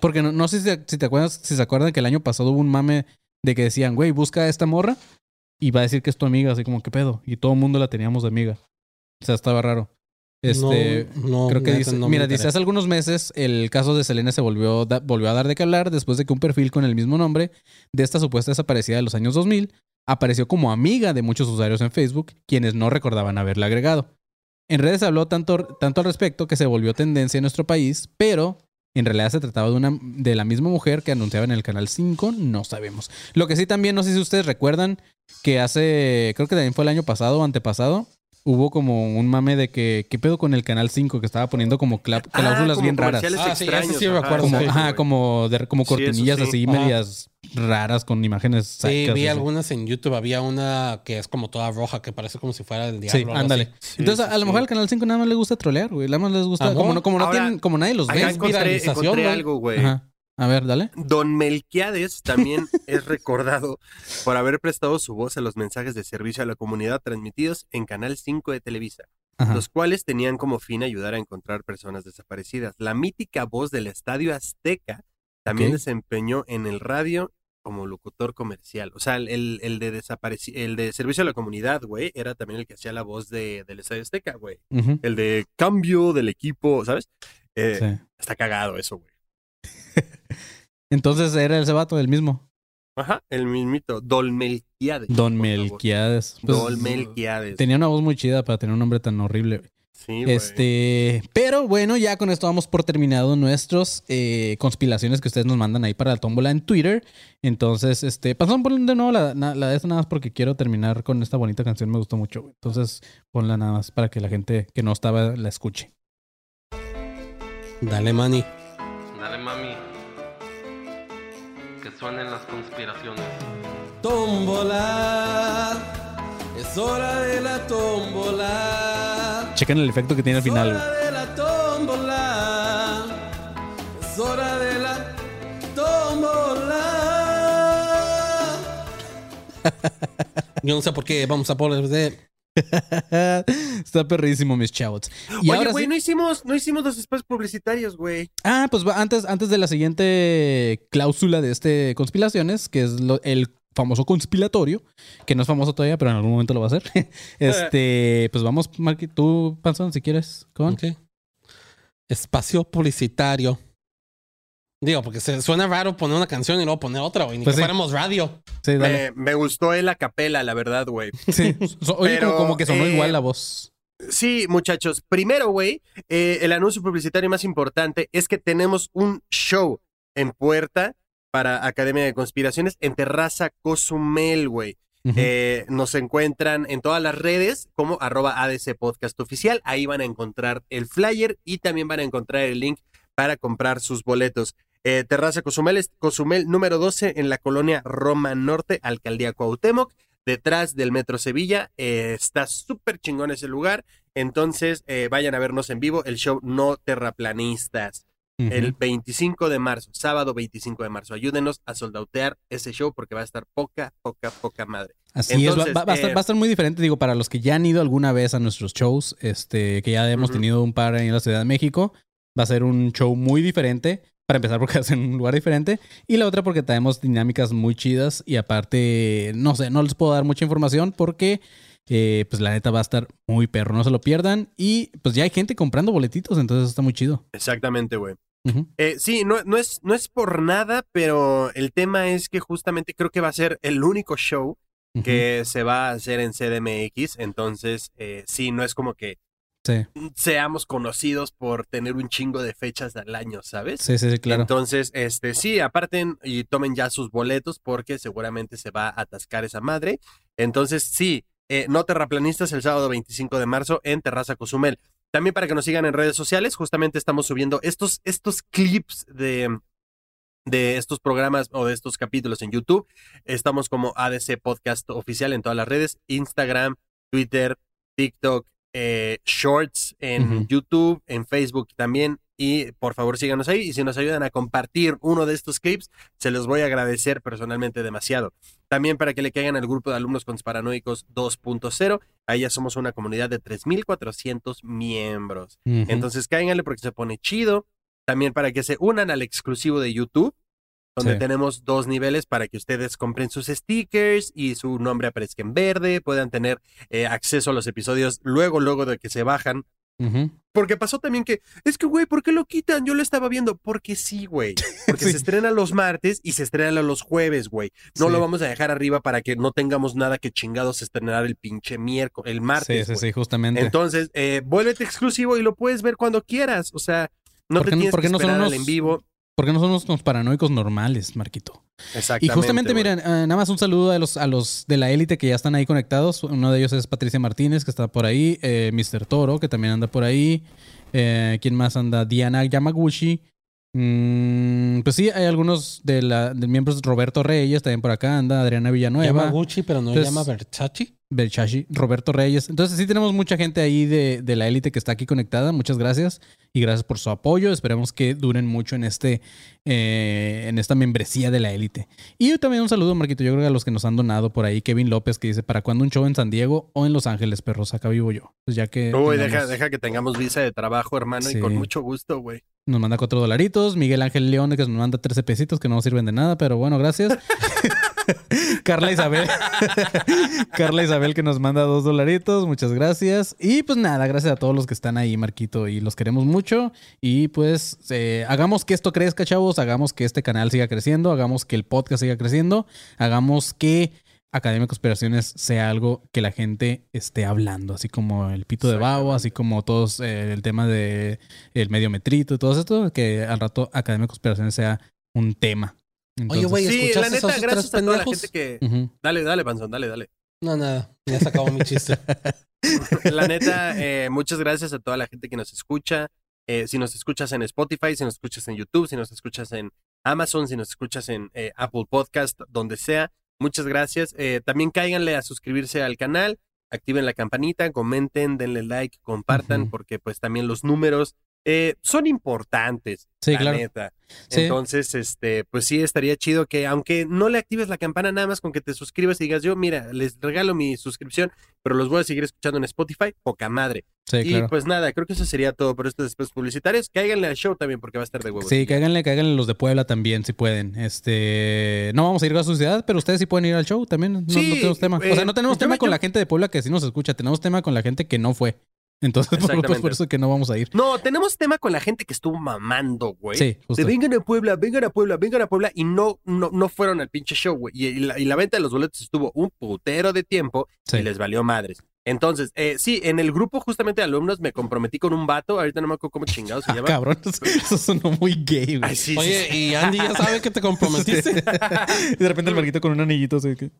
Porque no, no sé si, si te acuerdas, si se acuerdan que el año pasado hubo un mame de que decían, güey, busca a esta morra y va a decir que es tu amiga, así como, ¿qué pedo? Y todo el mundo la teníamos de amiga. O sea, estaba raro. Este, No, no, creo que dice, no mira, dice, hace algunos meses el caso de Selena se volvió, da- volvió a dar de qué hablar después de que un perfil con el mismo nombre de esta supuesta desaparecida de los años 2000 apareció como amiga de muchos usuarios en Facebook, quienes no recordaban haberla agregado. En redes habló tanto, tanto al respecto que se volvió tendencia en nuestro país, pero en realidad se trataba de, una, de la misma mujer que anunciaba en el canal 5, no sabemos. Lo que sí también, no sé si ustedes recuerdan que hace, creo que también fue el año pasado o antepasado, hubo como un mame de que, ¿qué pedo con el canal 5 que estaba poniendo como Ah, cláusulas como bien raras? Ah, sí, sí me acuerdo, Como, sí, ajá, como, de- como Sí, cortinillas sí. así, Ajá. medias raras con imágenes Sí, sádicas, vi así. algunas en YouTube. Había una que es como toda roja, que parece como si fuera el diablo. Sí, ándale. Sí, Entonces, sí, a lo sí. mejor al canal 5 nada más les gusta trolear, güey. Nada más les gusta. Ajá. Como no, como no Ahora, tienen, como nadie los ve. encontré, encontré güey. algo, güey. Ajá. A ver, dale. Don Melquiades también (laughs) es recordado por haber prestado su voz a los mensajes de servicio a la comunidad transmitidos en Canal 5 de Televisa, Ajá. los cuales tenían como fin ayudar a encontrar personas desaparecidas. La mítica voz del Estadio Azteca también desempeñó en el radio como locutor comercial. O sea, el, el, de desapareci- el de servicio a la comunidad, güey, era también el que hacía la voz de, del Estadio Azteca, güey. El de cambio del equipo, ¿sabes? Eh, Sí. Está cagado eso, güey. Entonces era ese vato, el mismo. Ajá, el mismito, Don Melquiades. Don. Melquiades. Pues, Don Melquiades. Tenía una voz muy chida para tener un nombre tan horrible. Sí, güey. Este, pero bueno, ya con esto vamos por terminado nuestros eh, conspiraciones que ustedes nos mandan ahí para la tómbola en Twitter. Entonces, este, pasamos por de nuevo la, la de esta nada más porque quiero terminar con esta bonita canción, me gustó mucho. güey. Entonces, ponla nada más para que la gente que no estaba la escuche. Dale, Manny. Dale mami. Que suenen las conspiraciones. Tómbola. Es hora de la tómbola. Chequen el efecto que tiene al final. güey. de la tómbola. Es hora de la tómbola. Yo no sé por qué vamos a poner de. (laughs) Está perrísimo, mis chavos. Y Oye, güey, sí- no hicimos, no hicimos los espacios publicitarios, güey. Ah, pues antes, antes de la siguiente cláusula de este conspiraciones, que es lo- el famoso conspiratorio, que no es famoso todavía, pero en algún momento lo va a hacer. (laughs) este, pues vamos, Marky, tú, Panzón, si quieres, con. Ok. Espacio publicitario. Digo, porque se suena raro poner una canción y luego poner otra, güey. Ni Pues que sí. fuéramos radio. Sí, dale. Me, me gustó el acapela, la verdad, güey. (laughs) Sí. So- Oye, Pero, como, como que sonó eh, igual la voz. Sí, muchachos. Primero, güey, eh, el anuncio publicitario más importante es que tenemos un show en puerta para Academia de Conspiraciones en Terraza Cozumel, güey. Eh, nos encuentran en todas las redes como arroba ADC Podcast Oficial. Ahí van a encontrar el flyer y también van a encontrar el link para comprar sus boletos. Eh, Terraza Cozumel es Cozumel número 12 en la colonia Roma Norte, Alcaldía Cuauhtémoc, detrás del Metro Sevilla. Eh, está súper chingón ese lugar. Entonces, eh, vayan a vernos en vivo el show No Terraplanistas el 25 de marzo, sábado 25 de marzo. Ayúdenos a soldautear ese show porque va a estar poca, poca, poca madre. Así entonces, es, va, va- va a estar, eh, va a estar muy diferente, digo, para los que ya han ido alguna vez a nuestros shows, este, que ya hemos tenido un par en la Ciudad de México, va a ser un show muy diferente, para empezar porque (laughs) es en un lugar diferente, y la otra porque tenemos dinámicas muy chidas, y aparte, no sé, no les puedo dar mucha información porque, eh, pues la neta va a estar muy perro, no se lo pierdan, y pues ya hay gente comprando boletitos, entonces está muy chido. Exactamente, güey. Eh, sí, no, no, es, no es por nada, pero el tema es que justamente creo que va a ser el único show que se va a hacer en CDMX. Entonces, eh, sí, no es como que Sí, seamos conocidos por tener un chingo de fechas al año, ¿sabes? sí, sí, sí, claro. Entonces, este, sí, aparten y tomen ya sus boletos porque seguramente se va a atascar esa madre. Entonces, sí, eh, no terraplanistas el sábado 25 de marzo en Terraza Cozumel. También para que nos sigan en redes sociales, justamente estamos subiendo estos, estos clips de, de estos programas o de estos capítulos en YouTube. Estamos como ADC Podcast Oficial en todas las redes, Instagram, Twitter, TikTok, eh, Shorts en. YouTube, en Facebook también. Y por favor síganos ahí. Y si nos ayudan a compartir uno de estos clips, se los voy a agradecer personalmente demasiado. También para que le caigan al grupo de alumnos conspiranoicos 2.0. Ahí ya somos una comunidad de 3.400 miembros. Ujú. Entonces cáiganle porque se pone chido. También para que se unan al exclusivo de YouTube, donde Sí. tenemos dos niveles para que ustedes compren sus stickers y su nombre aparezca en verde, puedan tener eh, acceso a los episodios luego, luego de que se bajan. Porque pasó también que, es que, güey, ¿por qué lo quitan? Yo lo estaba viendo. Porque sí, güey. (laughs) Porque Sí. se estrena los martes y se estrena los jueves, güey. No Sí. lo vamos a dejar arriba para que no tengamos nada que chingados estrenar el pinche miércoles, el Sí, martes. sí, güey. sí, justamente. Entonces, eh, vuélvete exclusivo y lo puedes ver cuando quieras. O sea, no ¿Por te no- tienes que no son esperar al en vivo. Porque no somos unos paranoicos normales, Marquito. Exactamente. Y justamente, güey. miren, eh, nada más un saludo a los, a los de la élite que ya están ahí conectados. Uno de ellos es Patricia Martínez, que está por ahí. eh, Mr. Toro, que también anda por ahí. Eh, ¿Quién más anda? Diana Yamaguchi. Mm, pues sí, hay algunos de, la, de miembros. Roberto Reyes también por acá anda. Adriana Villanueva. Llama Gucci, pero no Entonces- llama Versace. Belchashi, Roberto Reyes. Entonces sí tenemos mucha gente ahí de, de la élite que está aquí conectada. Muchas gracias y gracias por su apoyo. Esperemos que duren mucho en este eh, en esta membresía de la élite. Y también un saludo, Marquito, yo creo que a los que nos han donado por ahí. Kevin López que dice, ¿para cuándo un show en San Diego o en Los Ángeles, perros? Acá vivo yo. Pues ya que Uy, tengamos- deja, deja que tengamos visa de trabajo, hermano, Sí. y con mucho gusto, güey. nos manda cuatro dolaritos. Miguel Ángel León que nos manda 13 pesitos que no sirven de nada, pero bueno, gracias. (laughs) (laughs) Carla Isabel. (laughs) Carla Isabel que nos manda dos dolaritos. Muchas gracias. Y pues nada, gracias a todos los que están ahí, Marquito. Y los queremos mucho. Y pues eh, hagamos que esto crezca, chavos. Hagamos que este canal siga creciendo. Hagamos que el podcast siga creciendo. Hagamos que Academia de Conspiraciones sea algo que la gente esté hablando. Así como el pito de babo, así como todos eh, el tema de el mediometrito y todo esto. Que al rato Academia de Conspiraciones sea un tema. Oye, güey, Sí, ¿escuchaste la neta, esos tres gracias a toda la gente que... Dale, dale, Panzón, dale, dale. No, nada. Ya se acabó mi chiste. (laughs) La neta, eh, muchas gracias a toda la gente que nos escucha. Eh, si nos escuchas en Spotify, si nos escuchas en YouTube, si nos escuchas en Amazon, si nos escuchas en eh, Apple Podcast, donde sea, muchas gracias. Eh, también cáiganle a suscribirse al canal, activen la campanita, comenten, denle like, compartan, porque pues también los números eh, son importantes. Sí, la claro. neta. Sí. Entonces, este, pues sí, estaría chido que aunque no le actives la campana nada más con que te suscribas y digas yo, mira, les regalo mi suscripción, pero los voy a seguir escuchando en Spotify, poca madre. Sí, y claro. pues nada, creo que eso sería todo por estos después publicitarios. Cáiganle al show también porque va a estar de huevos. Sí, cáiganle, cáiganle los de Puebla también, si pueden. Este, no vamos a ir a su ciudad, pero ustedes sí pueden ir al show también. No, Sí, no tenemos tema. o eh, sea, no tenemos yo tema con yo- la gente de Puebla que sí nos escucha, tenemos tema con la gente que no fue. Entonces, por, (laughs) pues, por eso que no vamos a ir. No, tenemos tema con la gente que estuvo mamando, güey. Sí, justo. De vengan a Puebla, vengan a Puebla, vengan a Puebla y no, no, no fueron al pinche show, güey. Y, y la, y la venta de los boletos estuvo un putero de tiempo Sí. y les valió madres. Entonces, eh, sí, en el grupo justamente de alumnos me comprometí con un vato, ahorita no me acuerdo cómo chingados se (laughs) Ah, llama. cabrón, eso, sonó muy gay, güey. Ay, sí, sí, Oye, sí. y Andy ya sabe que te comprometiste. (laughs) Y de repente el marquito con un anillito así que...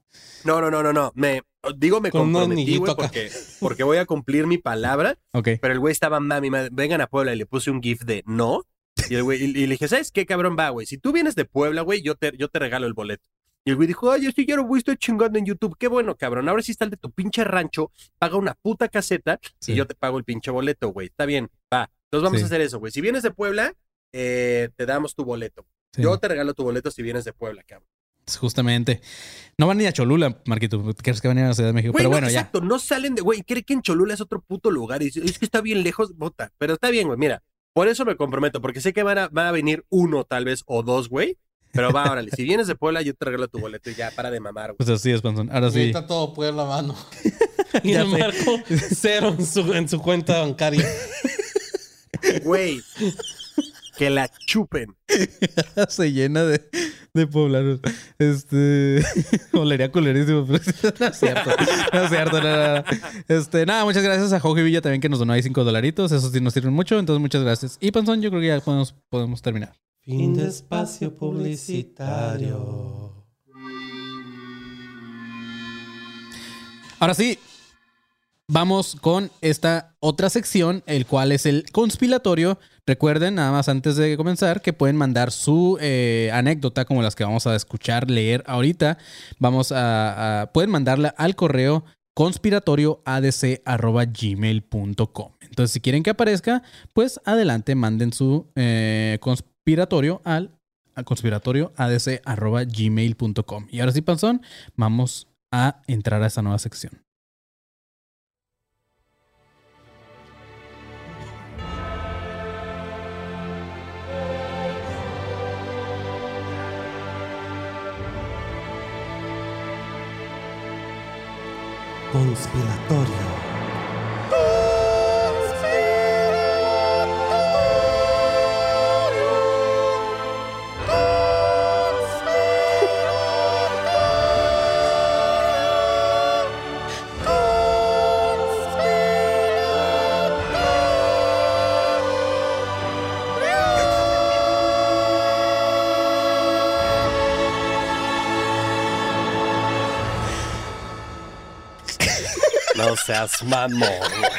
No, no, no, no, no. Me, digo, me Con un comprometí, anillito güey, acá. porque, porque voy a cumplir mi palabra. Ok. Pero el güey estaba mami, mami, vengan a Puebla y le puse un GIF de no. Y el güey, y, y le dije, ¿sabes qué cabrón va, güey? Si tú vienes de Puebla, güey, yo te, yo te regalo el boleto. Y el güey dijo, ay, sí, ya lo voy, estoy chingando en YouTube. Qué bueno, cabrón. Ahora sí está el de tu pinche rancho, paga una puta caseta Sí. y yo te pago el pinche boleto, güey. Está bien, va. Entonces vamos Sí. a hacer eso, güey. Si vienes de Puebla, eh, te damos tu boleto. Sí. Yo te regalo tu boleto si vienes de Puebla, cabrón. Justamente. No van ni a Cholula, Marquito. ¿Quieres que van a ir a la Ciudad de México? Güey, Pero no, bueno, ya. exacto, no salen de, güey, cree que en Cholula es otro puto lugar y es que está bien lejos, bota, pero está bien, güey, mira, por eso me comprometo, porque sé que van a, van a venir uno tal vez o dos, güey, pero va, órale, si vienes de Puebla yo te regalo tu boleto y ya, para de mamar, güey. Pues así es, Panzón. Ahora Y sí. ahorita todo Puebla mano. y (laughs) Ya el sé. Marco cero en su, en su cuenta bancaria. Güey, que la chupen. (laughs) se llena de, de poblanos. Este. (laughs) Olería culerísimo, pero no es cierto. No es cierto, no, no, no. Este, nada, muchas gracias a Jorge Villa también que nos donó ahí cinco dolaritos. Eso sí nos sirven mucho. Entonces, muchas gracias. Y Panzón, yo creo que ya podemos, podemos terminar. Fin espacio publicitario. Ahora sí, vamos con esta otra sección, el cual es el conspiratorio. Recuerden, nada más antes de comenzar, que pueden mandar su eh, anécdota, como las que vamos a escuchar, leer ahorita. Vamos a, a- pueden mandarla al correo conspiratorioadc.gmail.com. Entonces, si quieren que aparezca, pues adelante, manden su eh, conspiratorio al, al conspiratorioadc.gmail.com. Y ahora sí, Panzón, vamos a entrar a esta nueva sección. Conspiratorio. No seas mamón, güey.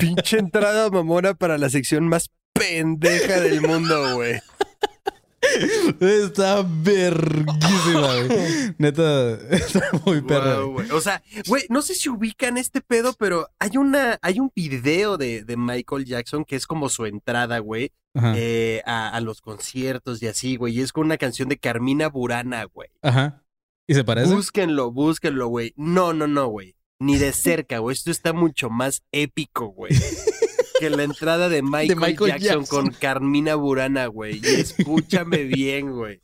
Pinche entrada mamona para la sección más pendeja del mundo, güey. Está verguísima, güey. Neta, está muy perra. Wow, güey. O sea, güey, no sé si ubican este pedo, pero hay una, hay un video de, de Michael Jackson que es como su entrada, güey, eh, a, a los conciertos y así, güey. Y es con una canción de Carmina Burana, güey. Ajá. ¿Y se parece? Búsquenlo, búsquenlo, güey. No, no, no, güey. Ni de cerca, güey. Esto está mucho más épico, güey. (laughs) Que la entrada de Michael, Michael Jackson, Jackson. con Carmina Burana, güey. Y escúchame (laughs) bien, güey.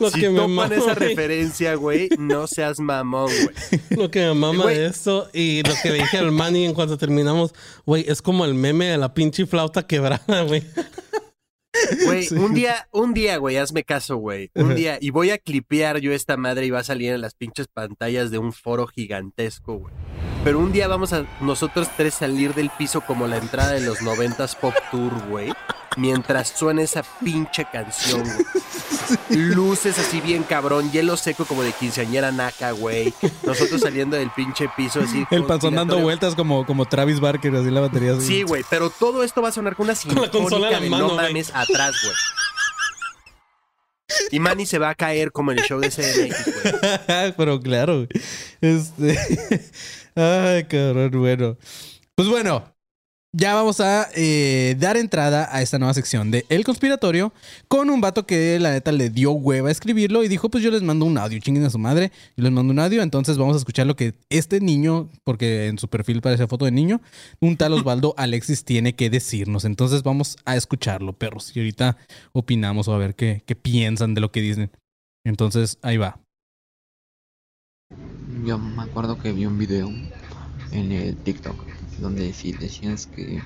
Lo si que me topan mama, esa referencia, güey, no seas mamón, güey. (laughs) Lo que me mama de esto y lo que le dije al Manny en cuanto terminamos, güey, es como el meme de la pinche flauta quebrada, güey. Güey, un día, un día, güey, hazme caso, güey. Un día, y voy a clipear yo esta madre y va a salir en las pinches pantallas de un foro gigantesco, güey. Pero un día vamos a nosotros tres salir del piso como la entrada de los noventas Pop Tour, güey. Mientras suena esa pinche canción, güey. Luces así bien cabrón, hielo seco como de quinceañera naca, güey. Nosotros saliendo del pinche piso así. El panzón dando vueltas como, como Travis Barker, así la batería. así. Sí, güey, pero todo esto va a sonar con una sinfónica en la de mano, no güey. mames atrás, güey. Y Manny se va a caer como en el show de CNX, güey. (laughs) Pero claro. Este. (laughs) Ay, cabrón, bueno. Pues bueno. Ya vamos a eh, dar entrada a esta nueva sección de El Conspiratorio con un vato que la neta le dio hueva a escribirlo y dijo, pues yo les mando un audio, chinguen a su madre, yo les mando un audio, entonces vamos a escuchar lo que este niño, porque en su perfil parece foto de niño, un tal (laughs) Osvaldo Alexis tiene que decirnos. Entonces vamos a escucharlo, perros, y ahorita opinamos o a ver qué, qué piensan de lo que dicen. Entonces, ahí va. Yo me acuerdo que vi un video en el TikTok donde si decías que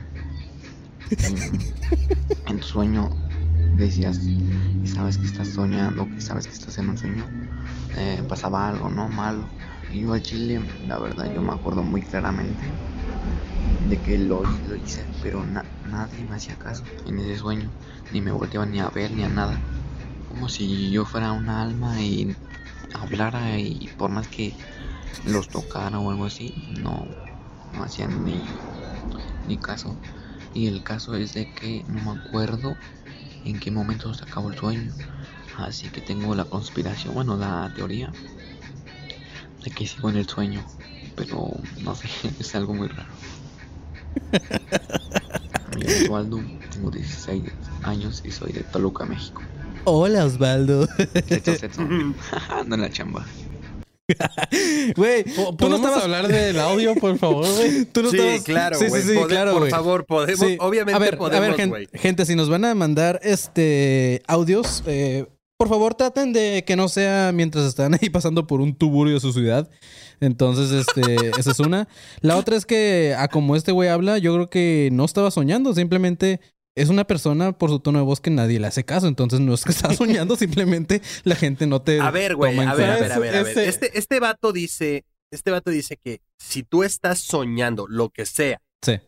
mm, (laughs) en tu sueño decías que sabes que estás soñando, que sabes que estás en un sueño, eh, pasaba algo, ¿no? Malo. Y yo al chile, la verdad, yo me acuerdo muy claramente de que lo, lo hice, pero na- nadie me hacía caso en ese sueño, ni me volteaba ni a ver ni a nada. Como si yo fuera una alma y hablara y por más que los tocara o algo así, no, no hacían ni, ni caso. Y el caso es de que no me acuerdo en qué momento se acabó el sueño. Así que tengo la conspiración, bueno, la teoría de que sigo en el sueño. Pero no sé, (laughs) es algo muy raro. Mi nombre es Osvaldo, tengo 16 años y soy de Toluca, México. Hola, Osvaldo. Sexo, sexo. (laughs) (laughs) Ando en la chamba. (laughs) Güey, tú no ¿Podemos estabas hablar del audio, por favor, güey? (laughs) Tú no sí, estabas- claro, Sí, güey. sí, sí, claro, Por favor, podemos. Sí. Obviamente a ver, a podemos, ver, gen- güey. gente, si nos van a mandar este audios, eh, por favor traten de que no sea mientras están ahí pasando por un tuburio de su ciudad. Entonces, este, (laughs) esa es una. La otra es que, a como este güey habla, yo creo que no estaba soñando, simplemente es una persona por su tono de voz que nadie le hace caso. Entonces, no es que está (laughs) soñando, simplemente la gente no te. A ver, güey, a ver, a ver, a ver, a ver. Este, este vato dice, este vato dice que si tú estás soñando lo que sea Sí.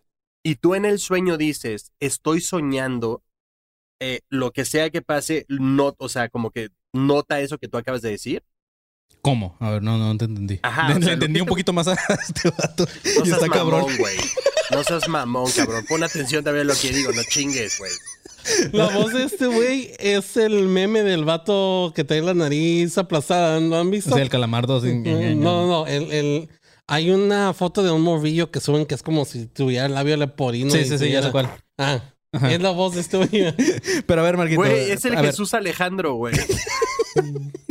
y tú en el sueño dices, estoy soñando, eh, lo que sea que pase, no, o sea, como que nota eso que tú acabas de decir. ¿Cómo? A ver, no, no te entendí. Ajá, (laughs) Le- o sea, entendí un te- poquito más a (laughs) este vato. No y está cabrón. mamón, güey. No seas mamón, cabrón. Pon atención también a lo que digo, no chingues, güey. La voz de este güey es el meme del vato que trae la nariz aplastada. ¿Lo han visto? O sea, el calamardo. así, No, no, no. El, el- hay una foto de un morrillo que suben que es como si tuviera el labio leporino. Sí, sí, sí, ya sé cuál. Ah, Ajá. es la voz de este güey. (laughs) Pero a ver, Marquito. Güey, es el a ver, Jesús Alejandro, güey. (laughs)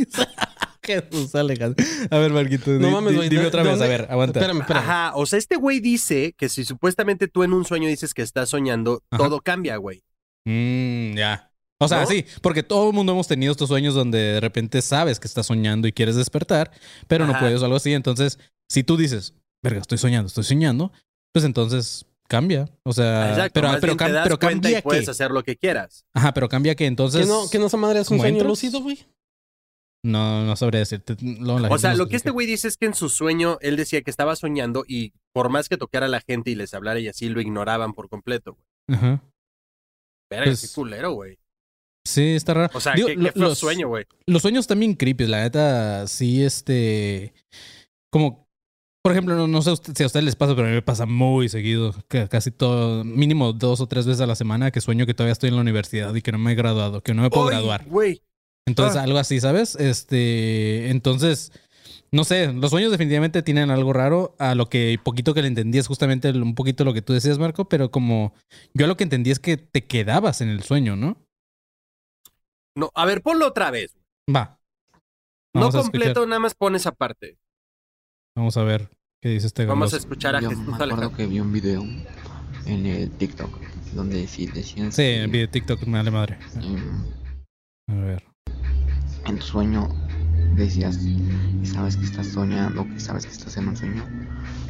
Jesús Alejandro. A ver, Marquito. No di- mames, di-. Dime ¿de- otra vez, dónde- a ver, aguanta. Espérame, espérame. Ajá, o sea, este güey dice que si supuestamente tú en un sueño dices que estás soñando, Ajá. todo cambia, güey. Mm, ya. O sea, ¿No? sí, porque todo el mundo hemos tenido estos sueños donde de repente sabes que estás soñando y quieres despertar, pero no puedes o algo así. Entonces, si tú dices, verga, estoy soñando, estoy soñando, pues entonces cambia. O sea, Exacto, pero, pero, cam- pero cambia y puedes que. hacer lo que quieras. Ajá, pero cambia que entonces. ¿Que no, que no esa madre es un ¿cómo sueño entras? lúcido, güey? No, no sabría decirte. O sea, lo que este güey dice es que en su sueño él decía que estaba soñando y por más que tocara a la gente y les hablara y así, lo ignoraban por completo. güey. Ajá. Verga, Pues, qué culero, güey. Sí, está raro. O sea, Digo, qué, lo- qué los- sueño, güey. Los sueños también creepy, la neta, sí, este, como, por ejemplo, no, no sé si a ustedes les pasa, pero a mí me pasa muy seguido, que casi todo, mínimo dos o tres veces a la semana que sueño que todavía estoy en la universidad y que no me he graduado, que no me puedo graduar. Güey, Entonces, ah. algo así, ¿sabes? Este, entonces, no sé, los sueños definitivamente tienen algo raro. A lo que poquito que le entendí es justamente un poquito lo que tú decías, Marco, pero como yo lo que entendí es que te quedabas en el sueño, ¿no? no, a ver, ponlo otra vez. Va. No Vamos completo, nada más pon esa parte. Vamos a ver qué dice este Vamos a escuchar a Yo Jesús me acuerdo Alejandro. que vi un video en el TikTok donde sí decían Sí, que el video de TikTok me vale madre. A ver. En tu sueño decías y sabes que estás soñando, que sabes que estás en un sueño,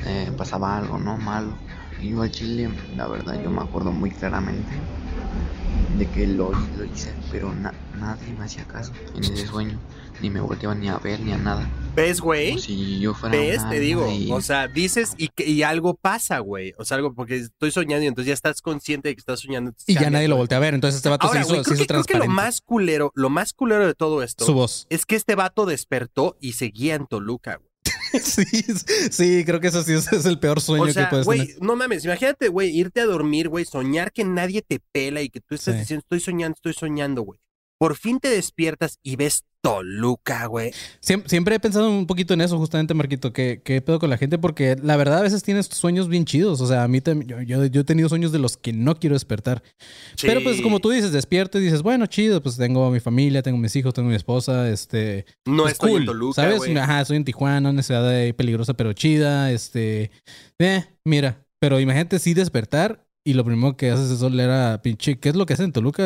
eh, pasaba algo, ¿no? Malo. Y yo al chile, la verdad, yo me acuerdo muy claramente de que lo, lo hice, pero na- nadie me hacía caso en ese sueño. Ni me volteaban ni a ver ni a nada. ¿Ves, güey? Si yo fuera ¿Ves? Te digo. y- O sea, dices y, que- y algo pasa, güey. O sea, algo porque estoy soñando y entonces ya estás consciente de que estás soñando. Y ya nadie lo voltea a ver. Entonces este vato Ahora, se hizo, güey, se creo, hizo que, creo que lo más culero, lo más culero de todo esto Su voz. es que este vato despertó y seguía en Toluca, güey. (laughs) sí, sí, creo que eso sí es, es el peor sueño O que sea, puedes güey, tener. no mames, imagínate, güey, irte a dormir, güey, soñar que nadie te pela y que tú estás Sí. diciendo, estoy soñando, estoy soñando, güey. Por fin te despiertas y ves Toluca, güey. Siem- Siempre, he pensado un poquito en eso, justamente, Marquito. ¿Qué, ¿Qué pedo con la gente? Porque la verdad, a veces tienes sueños bien chidos. O sea, a mí también, yo, yo, yo he tenido sueños de los que no quiero despertar. Pero pues, como tú dices, despierto y dices, bueno, chido, pues tengo a mi familia, tengo mis hijos, tengo mi esposa, este. No pues, estoy cool, en Toluca, ¿Sabes? Ajá, soy en Tijuana, una ciudad ahí peligrosa pero chida, este... Eh, mira, pero imagínate sí despertar y lo primero que haces es oler a pinche... ¿Qué es lo que hacen en Toluca?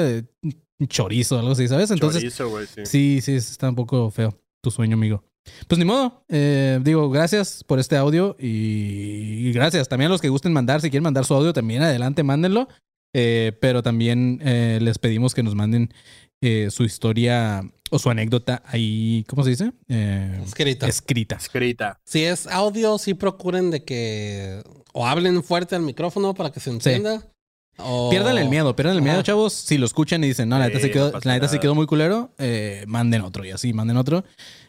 Un chorizo o algo así, ¿sabes? Entonces, Chorizo, güey, sí. sí, sí, está un poco feo tu sueño, amigo. Pues ni modo, eh, digo, gracias por este audio y, y gracias también a los que gusten mandar, si quieren mandar su audio también adelante, mándenlo. Eh, pero también eh, les pedimos que nos manden eh, su historia o su anécdota ahí, ¿cómo se dice? Eh, Escrita. escrita. Escrita. Si es audio, sí procuren de que o hablen fuerte al micrófono para que se entienda. O... Pierdan el miedo, pierdan el miedo, Ajá. chavos. Si lo escuchan y dicen, no, la neta Sí, se quedó, no la neta se quedó muy culero, eh, manden otro y así, manden otro.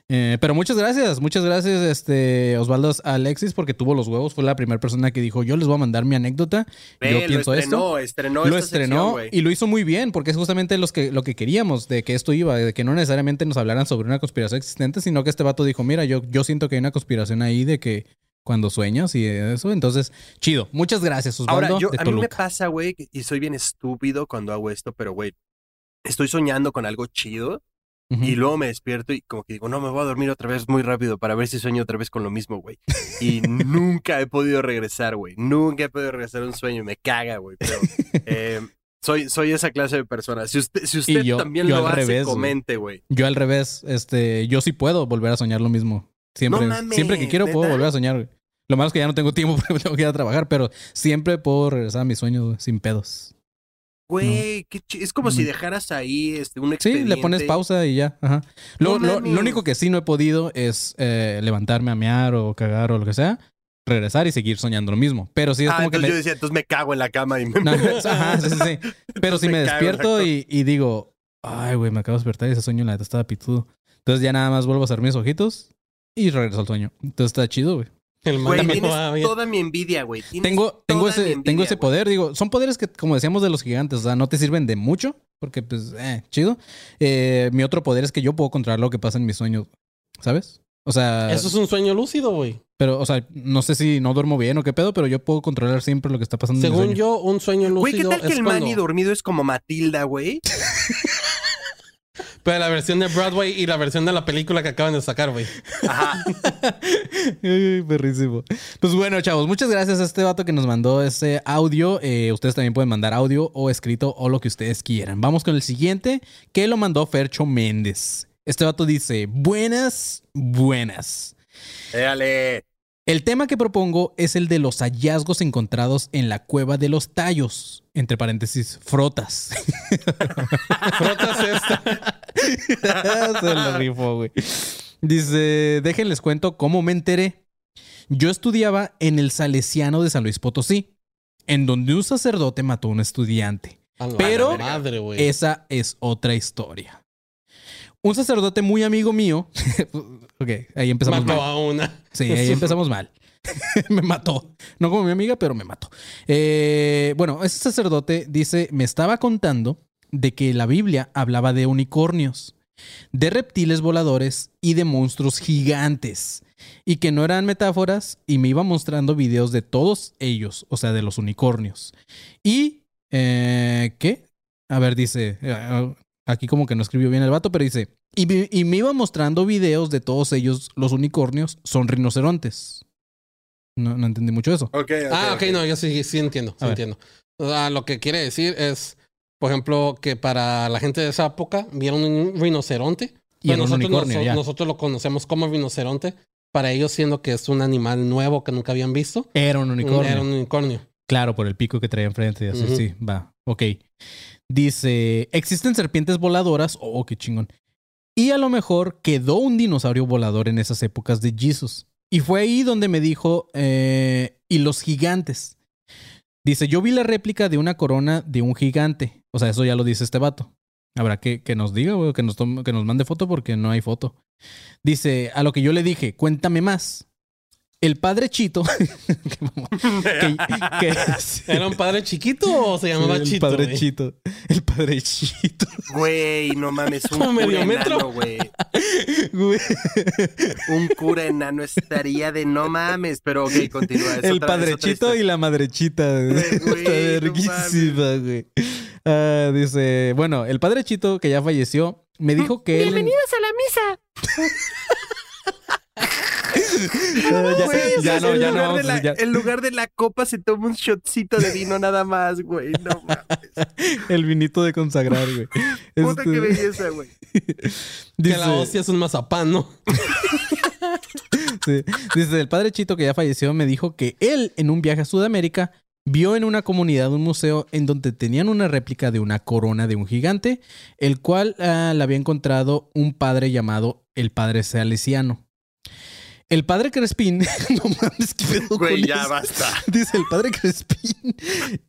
Eh, pero muchas gracias, muchas gracias, este Osvaldo Alexis, porque tuvo los huevos. Fue la primera persona que dijo, yo les voy a mandar mi anécdota. Ve, yo lo pienso estrenó, esto. estrenó lo sección, estrenó güey. y lo hizo muy bien, porque es justamente los que, lo que queríamos, de que esto iba, de que no necesariamente nos hablaran sobre una conspiración existente, sino que este vato dijo, mira, yo, yo siento que hay una conspiración ahí de que cuando sueñas y eso. Entonces, chido. Muchas gracias, Osvaldo. Ahora, yo, de a mí me Toluca. pasa, güey, y soy bien estúpido cuando hago esto, pero, güey, estoy soñando con algo chido y luego me despierto y como que digo, no, me voy a dormir otra vez muy rápido para ver si sueño otra vez con lo mismo, güey. Y nunca he podido regresar, güey. Nunca he podido regresar a un sueño y me caga, güey. Pero eh, soy, soy esa clase de persona. Si usted, si usted yo- también yo lo hace, revés, comente, güey. Yo al revés, este, yo sí puedo volver a soñar lo mismo. Siempre, No mames, siempre que quiero puedo volver a soñar. Lo malo es que ya no tengo tiempo (laughs) porque tengo que ir a trabajar, pero siempre puedo regresar a mis sueños sin pedos. Güey, qué chi- es como si dejaras ahí este, un Sí, expediente. le pones pausa y ya. Ajá. Lo, No lo- lo único que sí no he podido es eh, levantarme a mear o cagar o lo que sea, regresar y seguir soñando lo mismo. Pero sí es Ah, como que entonces me, yo decía, entonces me cago en la cama y me... No, ajá, sí, sí, sí. (laughs) Pero si me Me en despierto y, y digo, ay, güey, me acabo de despertar y ese sueño la neta estaba pitudo. Entonces ya nada más vuelvo a hacer mis ojitos y regreso al sueño. Entonces está chido, güey. El Güey, mame tienes va bien. toda mi envidia, güey. Tienes Tengo, tengo mi ese, envidia, tengo ese güey. poder, digo, son poderes que, como decíamos de los gigantes, o sea, no te sirven de mucho, porque pues, eh, chido. Eh, mi otro poder es que yo puedo controlar lo que pasa en mis sueños, ¿sabes? O sea, Eso es un sueño lúcido, güey. pero, o sea, no sé si no duermo bien o qué pedo, pero yo puedo controlar siempre lo que está pasando en Según mis sueños. yo, un sueño Güey, ¿qué lúcido tal que el cuando... Manny dormido es como Matilda, güey? Pero la versión de Broadway y la versión de la película que acaban de sacar, güey. Ajá. (laughs) Perrísimo. Pues bueno, chavos, muchas gracias a este vato que nos mandó ese audio. Eh, ustedes también pueden mandar audio o escrito o lo que ustedes quieran. Vamos con el siguiente, que lo mandó Fercho Méndez. Este vato dice, buenas, buenas. Déjale. El tema que propongo es el de los hallazgos encontrados en la cueva de los tallos. Entre paréntesis, frotas. (laughs) (laughs) Frotas esta. (laughs) Se lo rifó, güey. Dice, déjenles cuento cómo me enteré. Yo estudiaba en el Salesiano de San Luis Potosí, en donde un sacerdote mató a un estudiante. A Pero madre. Esa es otra historia. Un sacerdote muy amigo mío. (laughs) ok, ahí empezamos Mató mal. a una. Sí, ahí empezamos mal. (laughs) me mató. No como mi amiga, pero me mató. Eh, bueno, ese sacerdote dice, me estaba contando de que la Biblia hablaba de unicornios, de reptiles voladores y de monstruos gigantes. Y que no eran metáforas y me iba mostrando videos de todos ellos, o sea, de los unicornios. Y... Eh, ¿Qué? A ver, dice... eh, Aquí como que no escribió bien el vato, pero dice... Y, me- y me iba mostrando videos de todos ellos, los unicornios, son rinocerontes. No, no entendí mucho eso. Ok, Ah, ok, no, yo sí, sí entiendo, sí entiendo. O sea, lo que quiere decir es, por ejemplo, que para la gente de esa época vieron un rinoceronte. Y pero nosotros, unicornio, nosotros lo conocemos como rinoceronte. Para ellos, siendo que es un animal nuevo que nunca habían visto. Era un unicornio. Era un unicornio. Claro, por el pico que traía enfrente así, sí, va. Ok. Dice, existen serpientes voladoras. Oh, qué chingón. Y a lo mejor quedó un dinosaurio volador en esas épocas de Jesus. Y fue ahí donde me dijo, eh, y los gigantes. Dice, yo vi la réplica de una corona de un gigante. O sea, eso ya lo dice este vato. Habrá que, que nos diga, güey, que nos, que nos mande foto porque no hay foto. Dice, a lo que yo le dije, cuéntame más. El padre Chito, (laughs) que, que- que- (laughs) ¿Era un padre chiquito o se llamaba el Chito? padre? Chito. El padre Chito. (laughs) Güey, no mames, un medio cura metro. enano, güey. Un cura enano estaría de no mames, pero ok, continúa. es El padre Chito y la madrechita. Está no verguísima, güey. Ah, dice, bueno, el padre Chito, que ya falleció, me dijo que él... Bienvenidos a la misa. (laughs) Ya, Güey, ya en no, ya no. la- ya- En lugar de la copa se toma un shotcito de vino nada más, güey. No mames. el vinito de consagrar, güey. (laughs) Puta Este, que belleza, güey. (laughs) Que la hostia es un mazapán, ¿no? sí. Dice, el padre Chito, que ya falleció, me dijo que él, en un viaje a Sudamérica, vio en una comunidad un museo en donde tenían una réplica de una corona de un gigante, el cual ah, la había encontrado un padre llamado el padre Salesiano. El padre Crespín, (laughs) no mames, pedo Güey, ya eso? basta. (laughs) Dice el padre Crespín.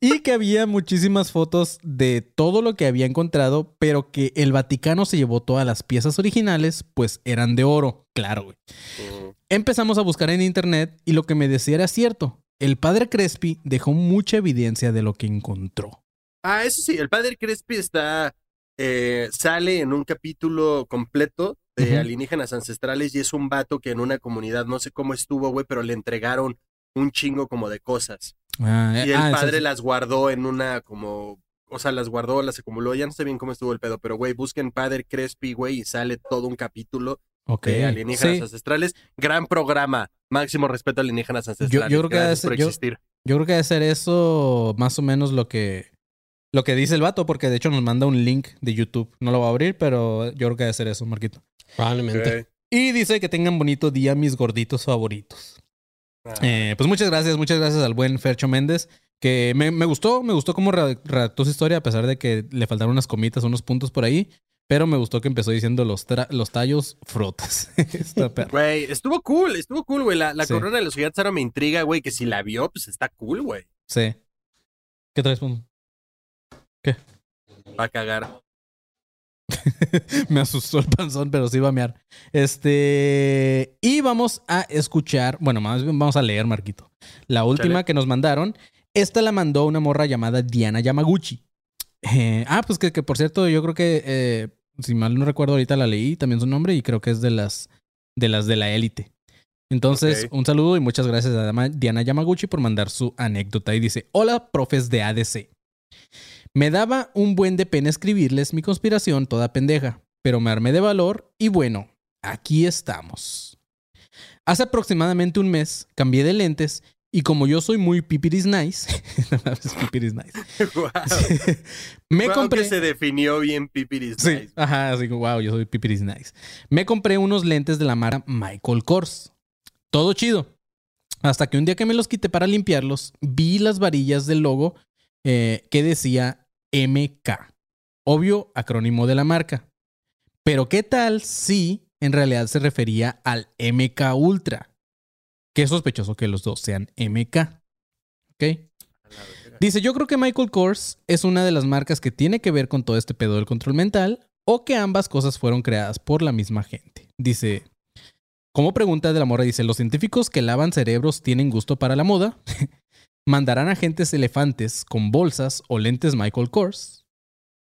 Y que había muchísimas fotos de todo lo que había encontrado, pero que el Vaticano se llevó todas las piezas originales, pues eran de oro. Claro, güey. Empezamos a buscar en internet y lo que me decía era cierto. El padre Crespi dejó mucha evidencia de lo que encontró. Ah, eso sí, el padre Crespi está. eh, sale en un capítulo completo de alienígenas ancestrales y es un vato que en una comunidad, no sé cómo estuvo, güey, pero le entregaron un chingo como de cosas. Ah, Y el ah, padre las guardó en una como. O sea, las guardó, las acumuló. Ya no sé bien cómo estuvo el pedo, pero güey, busquen Padre Crespi, güey, y sale todo un capítulo de alienígenas Sí, ancestrales. Gran programa. Máximo respeto a alienígenas ancestrales. Yo- yo creo que ese- por yo- existir. yo creo que debe ser eso más o menos lo que lo que dice el vato, porque de hecho nos manda un link de YouTube. No lo va a abrir, pero yo creo que debe ser eso, Marquito. Probablemente. Y dice que tengan bonito día, mis gorditos favoritos. Ah. Eh, pues muchas gracias, muchas gracias al buen Fercho Méndez. Que me, me gustó, me gustó cómo re- redactó su historia, a pesar de que le faltaron unas comitas, unos puntos por ahí. Pero me gustó que empezó diciendo los, tra- los tallos frotas. (laughs) (laughs) Güey, estuvo cool, estuvo cool, güey. La, la Sí. corona de los gigantes ahora me intriga, güey, que si la vio, pues está cool, güey. Sí. ¿Qué traes, Pum? Va a cagar. (laughs) Me asustó el panzón, pero sí va a mear. Este. Y vamos a escuchar. Bueno, más bien vamos a leer, Marquito. La última Chale. que nos mandaron. Esta la mandó una morra llamada Diana Yamaguchi. Eh, ah, pues que, que por cierto, yo creo que. eh, si mal no recuerdo, ahorita la leí también su nombre y creo que es de las de las de la élite. Entonces, un saludo y muchas gracias a Diana Yamaguchi por mandar su anécdota. Y dice: Hola, profes de ADC. Me daba un buen de pena escribirles mi conspiración toda pendeja, pero me armé de valor y bueno, aquí estamos. Hace aproximadamente un mes cambié de lentes y como yo soy muy pipiris nice, (laughs) pipiris nice, Wow. (laughs) me Wow, compré... que se definió bien Pipiris. Sí, Nice. ajá, así wow, yo soy pipiris nice. Me compré unos lentes de la marca Michael Kors. Todo chido. Hasta que un día que me los quité para limpiarlos, vi las varillas del logo eh, que decía MK. Obvio, acrónimo de la marca. Pero ¿qué tal si en realidad se refería al MK Ultra? Qué sospechoso que los dos sean MK. ¿Ok? Dice, yo creo que Michael Kors es una de las marcas que tiene que ver con todo este pedo del control mental o que ambas cosas fueron creadas por la misma gente. Dice, como pregunta de la morra, dice, los científicos que lavan cerebros tienen gusto para la moda. (laughs) Mandarán agentes elefantes con bolsas o lentes Michael Kors.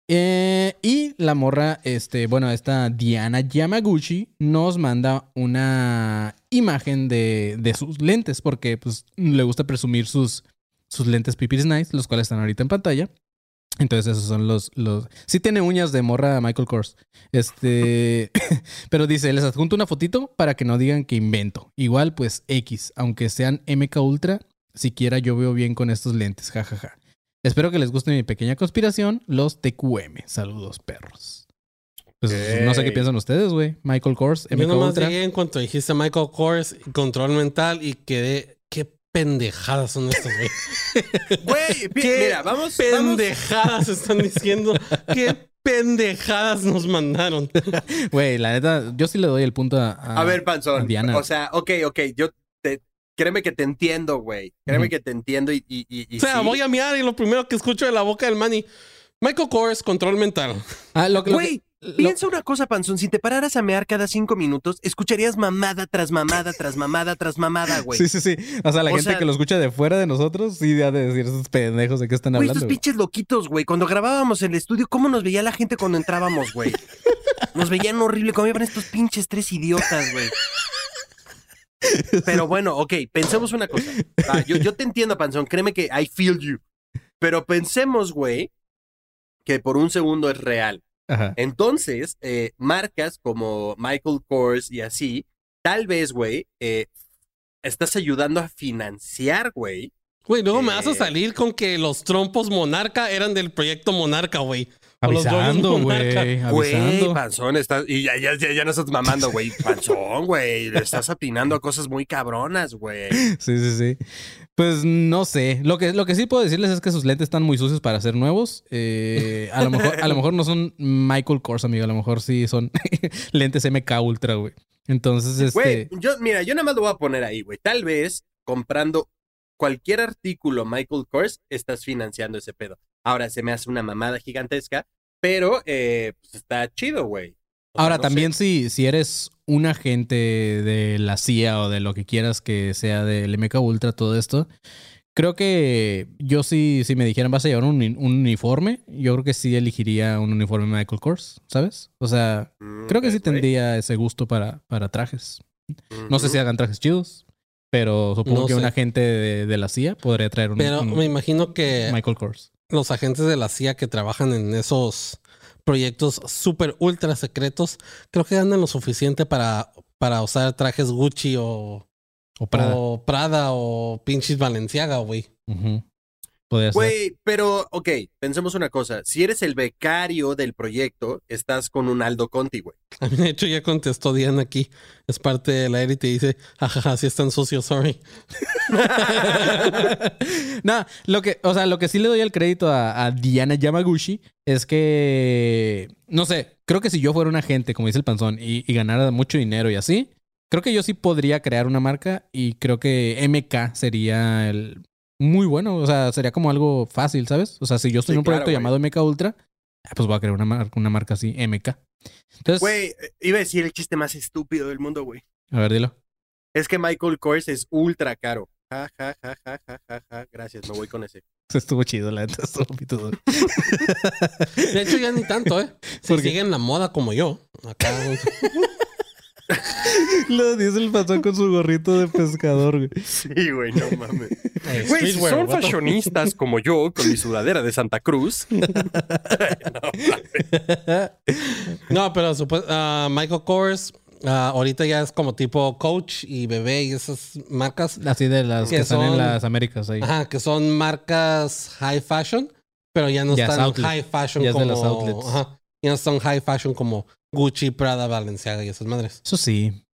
Eh, y la morra, este, bueno, esta Diana Yamaguchi nos manda una imagen de, de sus lentes porque pues le gusta presumir sus, sus lentes Pipiris Nice, los cuales están ahorita en pantalla. Entonces esos son los... los... Sí tiene uñas de morra Michael Kors. Este... (coughs) Pero dice, les adjunto una fotito para que no digan que invento. Igual pues X, aunque sean MK Ultra, siquiera yo veo bien con estos lentes, jajaja. Espero que les guste mi pequeña conspiración, los TQM. Saludos, perros. Pues no sé qué piensan ustedes, güey. Michael Kors, Yo MK nomás Ultra. llegué en cuanto dijiste Michael Kors, control mental y quedé. Qué pendejadas son estas, güey. (laughs) Güey, pi- ¿Qué mira, vamos. vamos- pendejadas están diciendo. Qué pendejadas nos mandaron. (laughs) Güey, la neta, yo sí le doy el punto a... A, A ver, Panzón. a Diana. O sea, ok, ok. Yo. Créeme que te entiendo, güey. Créeme que te entiendo y. y, y- y O sea, sí. voy a miar y lo primero que escucho de la boca del Manny. Michael Kors, control mental. Ah, lo que- lo Güey, lo- piensa una cosa, Panzón. Si te pararas a mear cada cinco minutos, escucharías mamada tras mamada tras mamada tras mamada, güey. Sí, sí, sí. O sea, la O gente sea- que lo escucha de fuera de nosotros, sí ha de decir esos pendejos de qué están Güey, hablando. estos güey. pinches loquitos, güey. Cuando grabábamos el estudio, ¿cómo nos veía la gente cuando entrábamos, güey? Nos veían horrible. ¿Cómo iban estos pinches tres idiotas, güey? Pero bueno, ok, pensemos una cosa. Ah, yo, yo te entiendo, Panzón. Créeme que I feel you. Pero pensemos, güey, que por un segundo es real. Ajá. Entonces, eh, marcas como Michael Kors y así, tal vez, güey, eh, estás ayudando a financiar, güey. Güey, luego me vas a Eh. salir con que los trompos Monarca eran del proyecto Monarca, güey. Avisando, güey. Güey, panzón, estás, y ya, ya, ya, ya no estás mamando, güey. Panzón, güey. Le estás atinando a cosas muy cabronas, güey. Sí, sí, sí. Pues no sé. Lo que, lo que sí puedo decirles es que sus lentes están muy sucios para ser nuevos. Eh, a, lo mejor, a lo mejor no son Michael Kors, amigo. A lo mejor sí son (laughs) lentes MK Ultra, güey. Entonces, Güey, este. yo, mira, yo nada más lo voy a poner ahí, güey. Tal vez comprando cualquier artículo Michael Kors, estás financiando ese pedo. Ahora se me hace una mamada gigantesca, pero eh, pues está chido, güey. O sea, Ahora, no también sé. si, si eres un agente de la CIA o de lo que quieras que sea del MK Ultra, todo esto, creo que yo sí, si me dijeran vas a llevar un, un uniforme, yo creo que sí elegiría un uniforme Michael Kors, ¿sabes? O sea, Mm, creo que sí tendría ese gusto para, para trajes. No sé si hagan trajes chidos, pero supongo No que un agente de, de la CIA podría traer un, Pero un me imagino que Michael Kors. Los agentes de la CIA que trabajan en esos proyectos súper ultra secretos, creo que ganan lo suficiente para, para usar trajes Gucci o O Prada. o, Prada, o pinches Valenciaga, güey. Podría ser. Güey, pero, ok, pensemos una cosa. Si eres el becario del proyecto, estás con un Aldo Conti, güey. A (laughs) mí, de hecho, ya contestó Diana aquí. Es parte de la y dice, jajaja, sí están sucios, sorry. (laughs) no, lo que, o sea, lo que sí le doy el crédito a, a Diana Yamaguchi es que, no sé, creo que si yo fuera un agente, como dice el panzón, y, y ganara mucho dinero y así, creo que yo sí podría crear una marca y creo que MK sería el muy bueno, o sea, sería como algo fácil, ¿sabes? O sea, si yo estoy Sí, en un proyecto claro, llamado MK Ultra, Ah, pues voy a crear una, mar- una marca así, MK. Entonces, Güey, eh, iba a decir el chiste más estúpido del mundo, güey. a ver, dilo. Es que Michael Kors es ultra caro. Ja, ja, ja, ja, ja, ja, ja. Gracias, me voy con ese. (laughs) Estuvo chido, la neta, estuvo pitudo. De hecho, ya ni tanto, ¿eh? (laughs) Si ¿Por qué? siguen la moda como yo. Acá. (laughs) Lo dice el pasó con su gorrito de pescador, güey. Sí, güey, no mames. eh, Güey, si streetwear, son fashionistas como yo, con mi sudadera de Santa Cruz. (laughs) No, pero ah, Michael Kors ah, ahorita ya es como tipo Coach y Bebé y esas marcas. Así de las que, Que están en son- las Américas ahí. Ajá, que son marcas high fashion, pero ya no Ya están outlet. high fashion Ya es de como. los outlets. Ajá, ya no están high fashion como Gucci, Prada, Balenciaga y esas madres. Eso sí.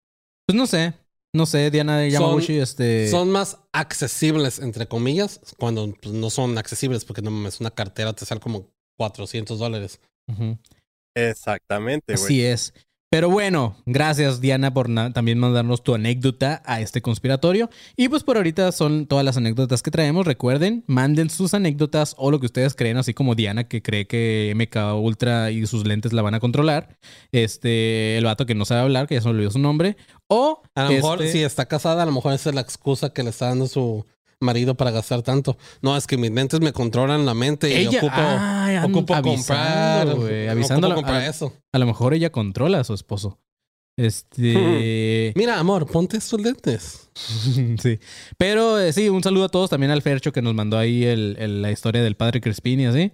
Pues no sé. No sé, Diana Yamaguchi, este. Son más accesibles, entre comillas, cuando pues, no son accesibles, porque no mames, una cartera te sale como 400 dólares. Exactamente, güey. Así es. Pero bueno, gracias Diana por también mandarnos tu anécdota a este conspiratorio. Y pues por ahorita son todas las anécdotas que traemos. Recuerden, manden sus anécdotas o lo que ustedes creen, así como Diana que cree que MK Ultra y sus lentes la van a controlar. Este, el vato que no sabe hablar, que ya se me olvidó su nombre. O A lo mejor, este- si está casada, a lo mejor esa es la excusa que le está dando su marido para gastar tanto. No, es que mis lentes me controlan la mente y ella ocupo, Ay, an- ocupo avisando, comprar. ocupo avisándolo comprar a- eso. A lo mejor ella controla a su esposo. Este. (laughs) Mira, amor, ponte estos lentes. (laughs) sí. Pero eh, sí, un saludo a todos. También al Fercho que nos mandó ahí el- el- la historia del padre Crespini, así.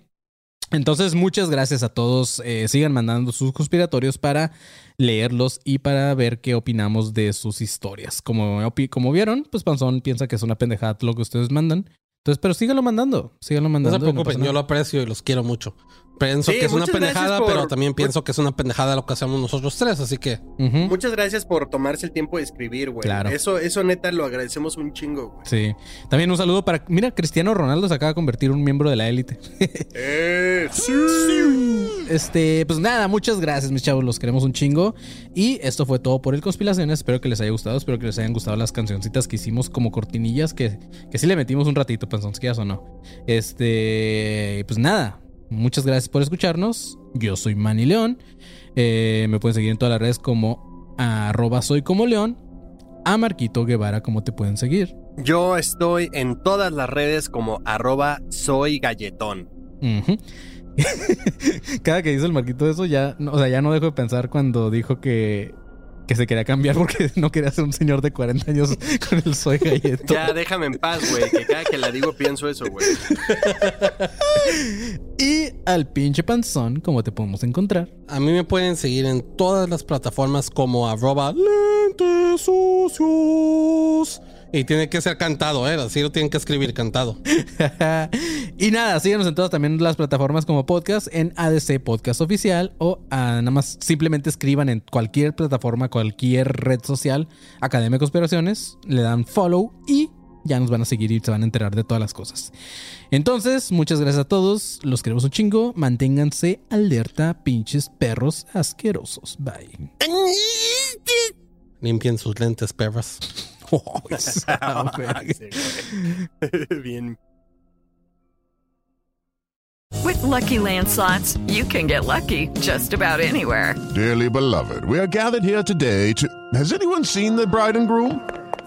Entonces, muchas gracias a todos. Eh, sigan mandando sus conspiratorios para leerlos y para ver qué opinamos de sus historias. Como, como vieron, pues Panzón piensa que es una pendejada lo que ustedes mandan. Entonces, pero síganlo mandando. Síganlo No mandando. se y preocupen, yo lo aprecio y los quiero mucho. Pienso Sí, que es una pendejada, por- pero también por- pienso que es una pendejada lo que hacemos nosotros tres, así que. Muchas gracias por tomarse el tiempo de escribir, güey. Claro. Eso, eso neta lo agradecemos un chingo, güey. Sí. También un saludo para. Mira, Cristiano Ronaldo se acaba de convertir en un miembro de la élite. (laughs) Eh, (laughs) sí. Este, pues nada, muchas gracias, mis chavos. Los queremos un chingo. Y esto fue todo por el Conspiraciones. Espero que les haya gustado. Espero que les hayan gustado las cancioncitas que hicimos como cortinillas. Que, que sí le metimos un ratito, pensoncias o no. Este, pues nada. Muchas gracias por escucharnos. Yo soy Manny León. Eh, me pueden seguir en todas las redes como arroba soy como León. A Marquito Guevara, ¿cómo te pueden seguir? Yo estoy en todas las redes como arroba soy galletón. (laughs) Cada que dice el Marquito eso, ya, o sea, ya no dejo de pensar cuando dijo que, que se quería cambiar porque (laughs) no quería ser un señor de 40 años (laughs) con el soy galleto. Ya déjame en paz, güey. Que cada que la digo pienso eso, güey. Y al pinche panzón, ¿cómo te podemos encontrar? a mí me pueden seguir en todas las plataformas como arroba lentes sucios. Y tiene que ser cantado, ¿eh? Así lo tienen que escribir cantado. (laughs) y nada, síganos en todas también las plataformas como podcast, en ADC Podcast Oficial o ah, nada más simplemente escriban en cualquier plataforma, cualquier red social, Academia de Conspiraciones, le dan follow y ya nos van a seguir y se van a enterar de todas las cosas. Entonces, muchas gracias a todos, los queremos un chingo, manténganse alerta, pinches perros asquerosos. Bye. Limpien sus lentes, perras. (laughs) (laughs) Ah. (laughs) Bien. With Lucky Land slots, you can get lucky just about anywhere. Dearly beloved, we are gathered here today to. Has anyone seen the bride and groom?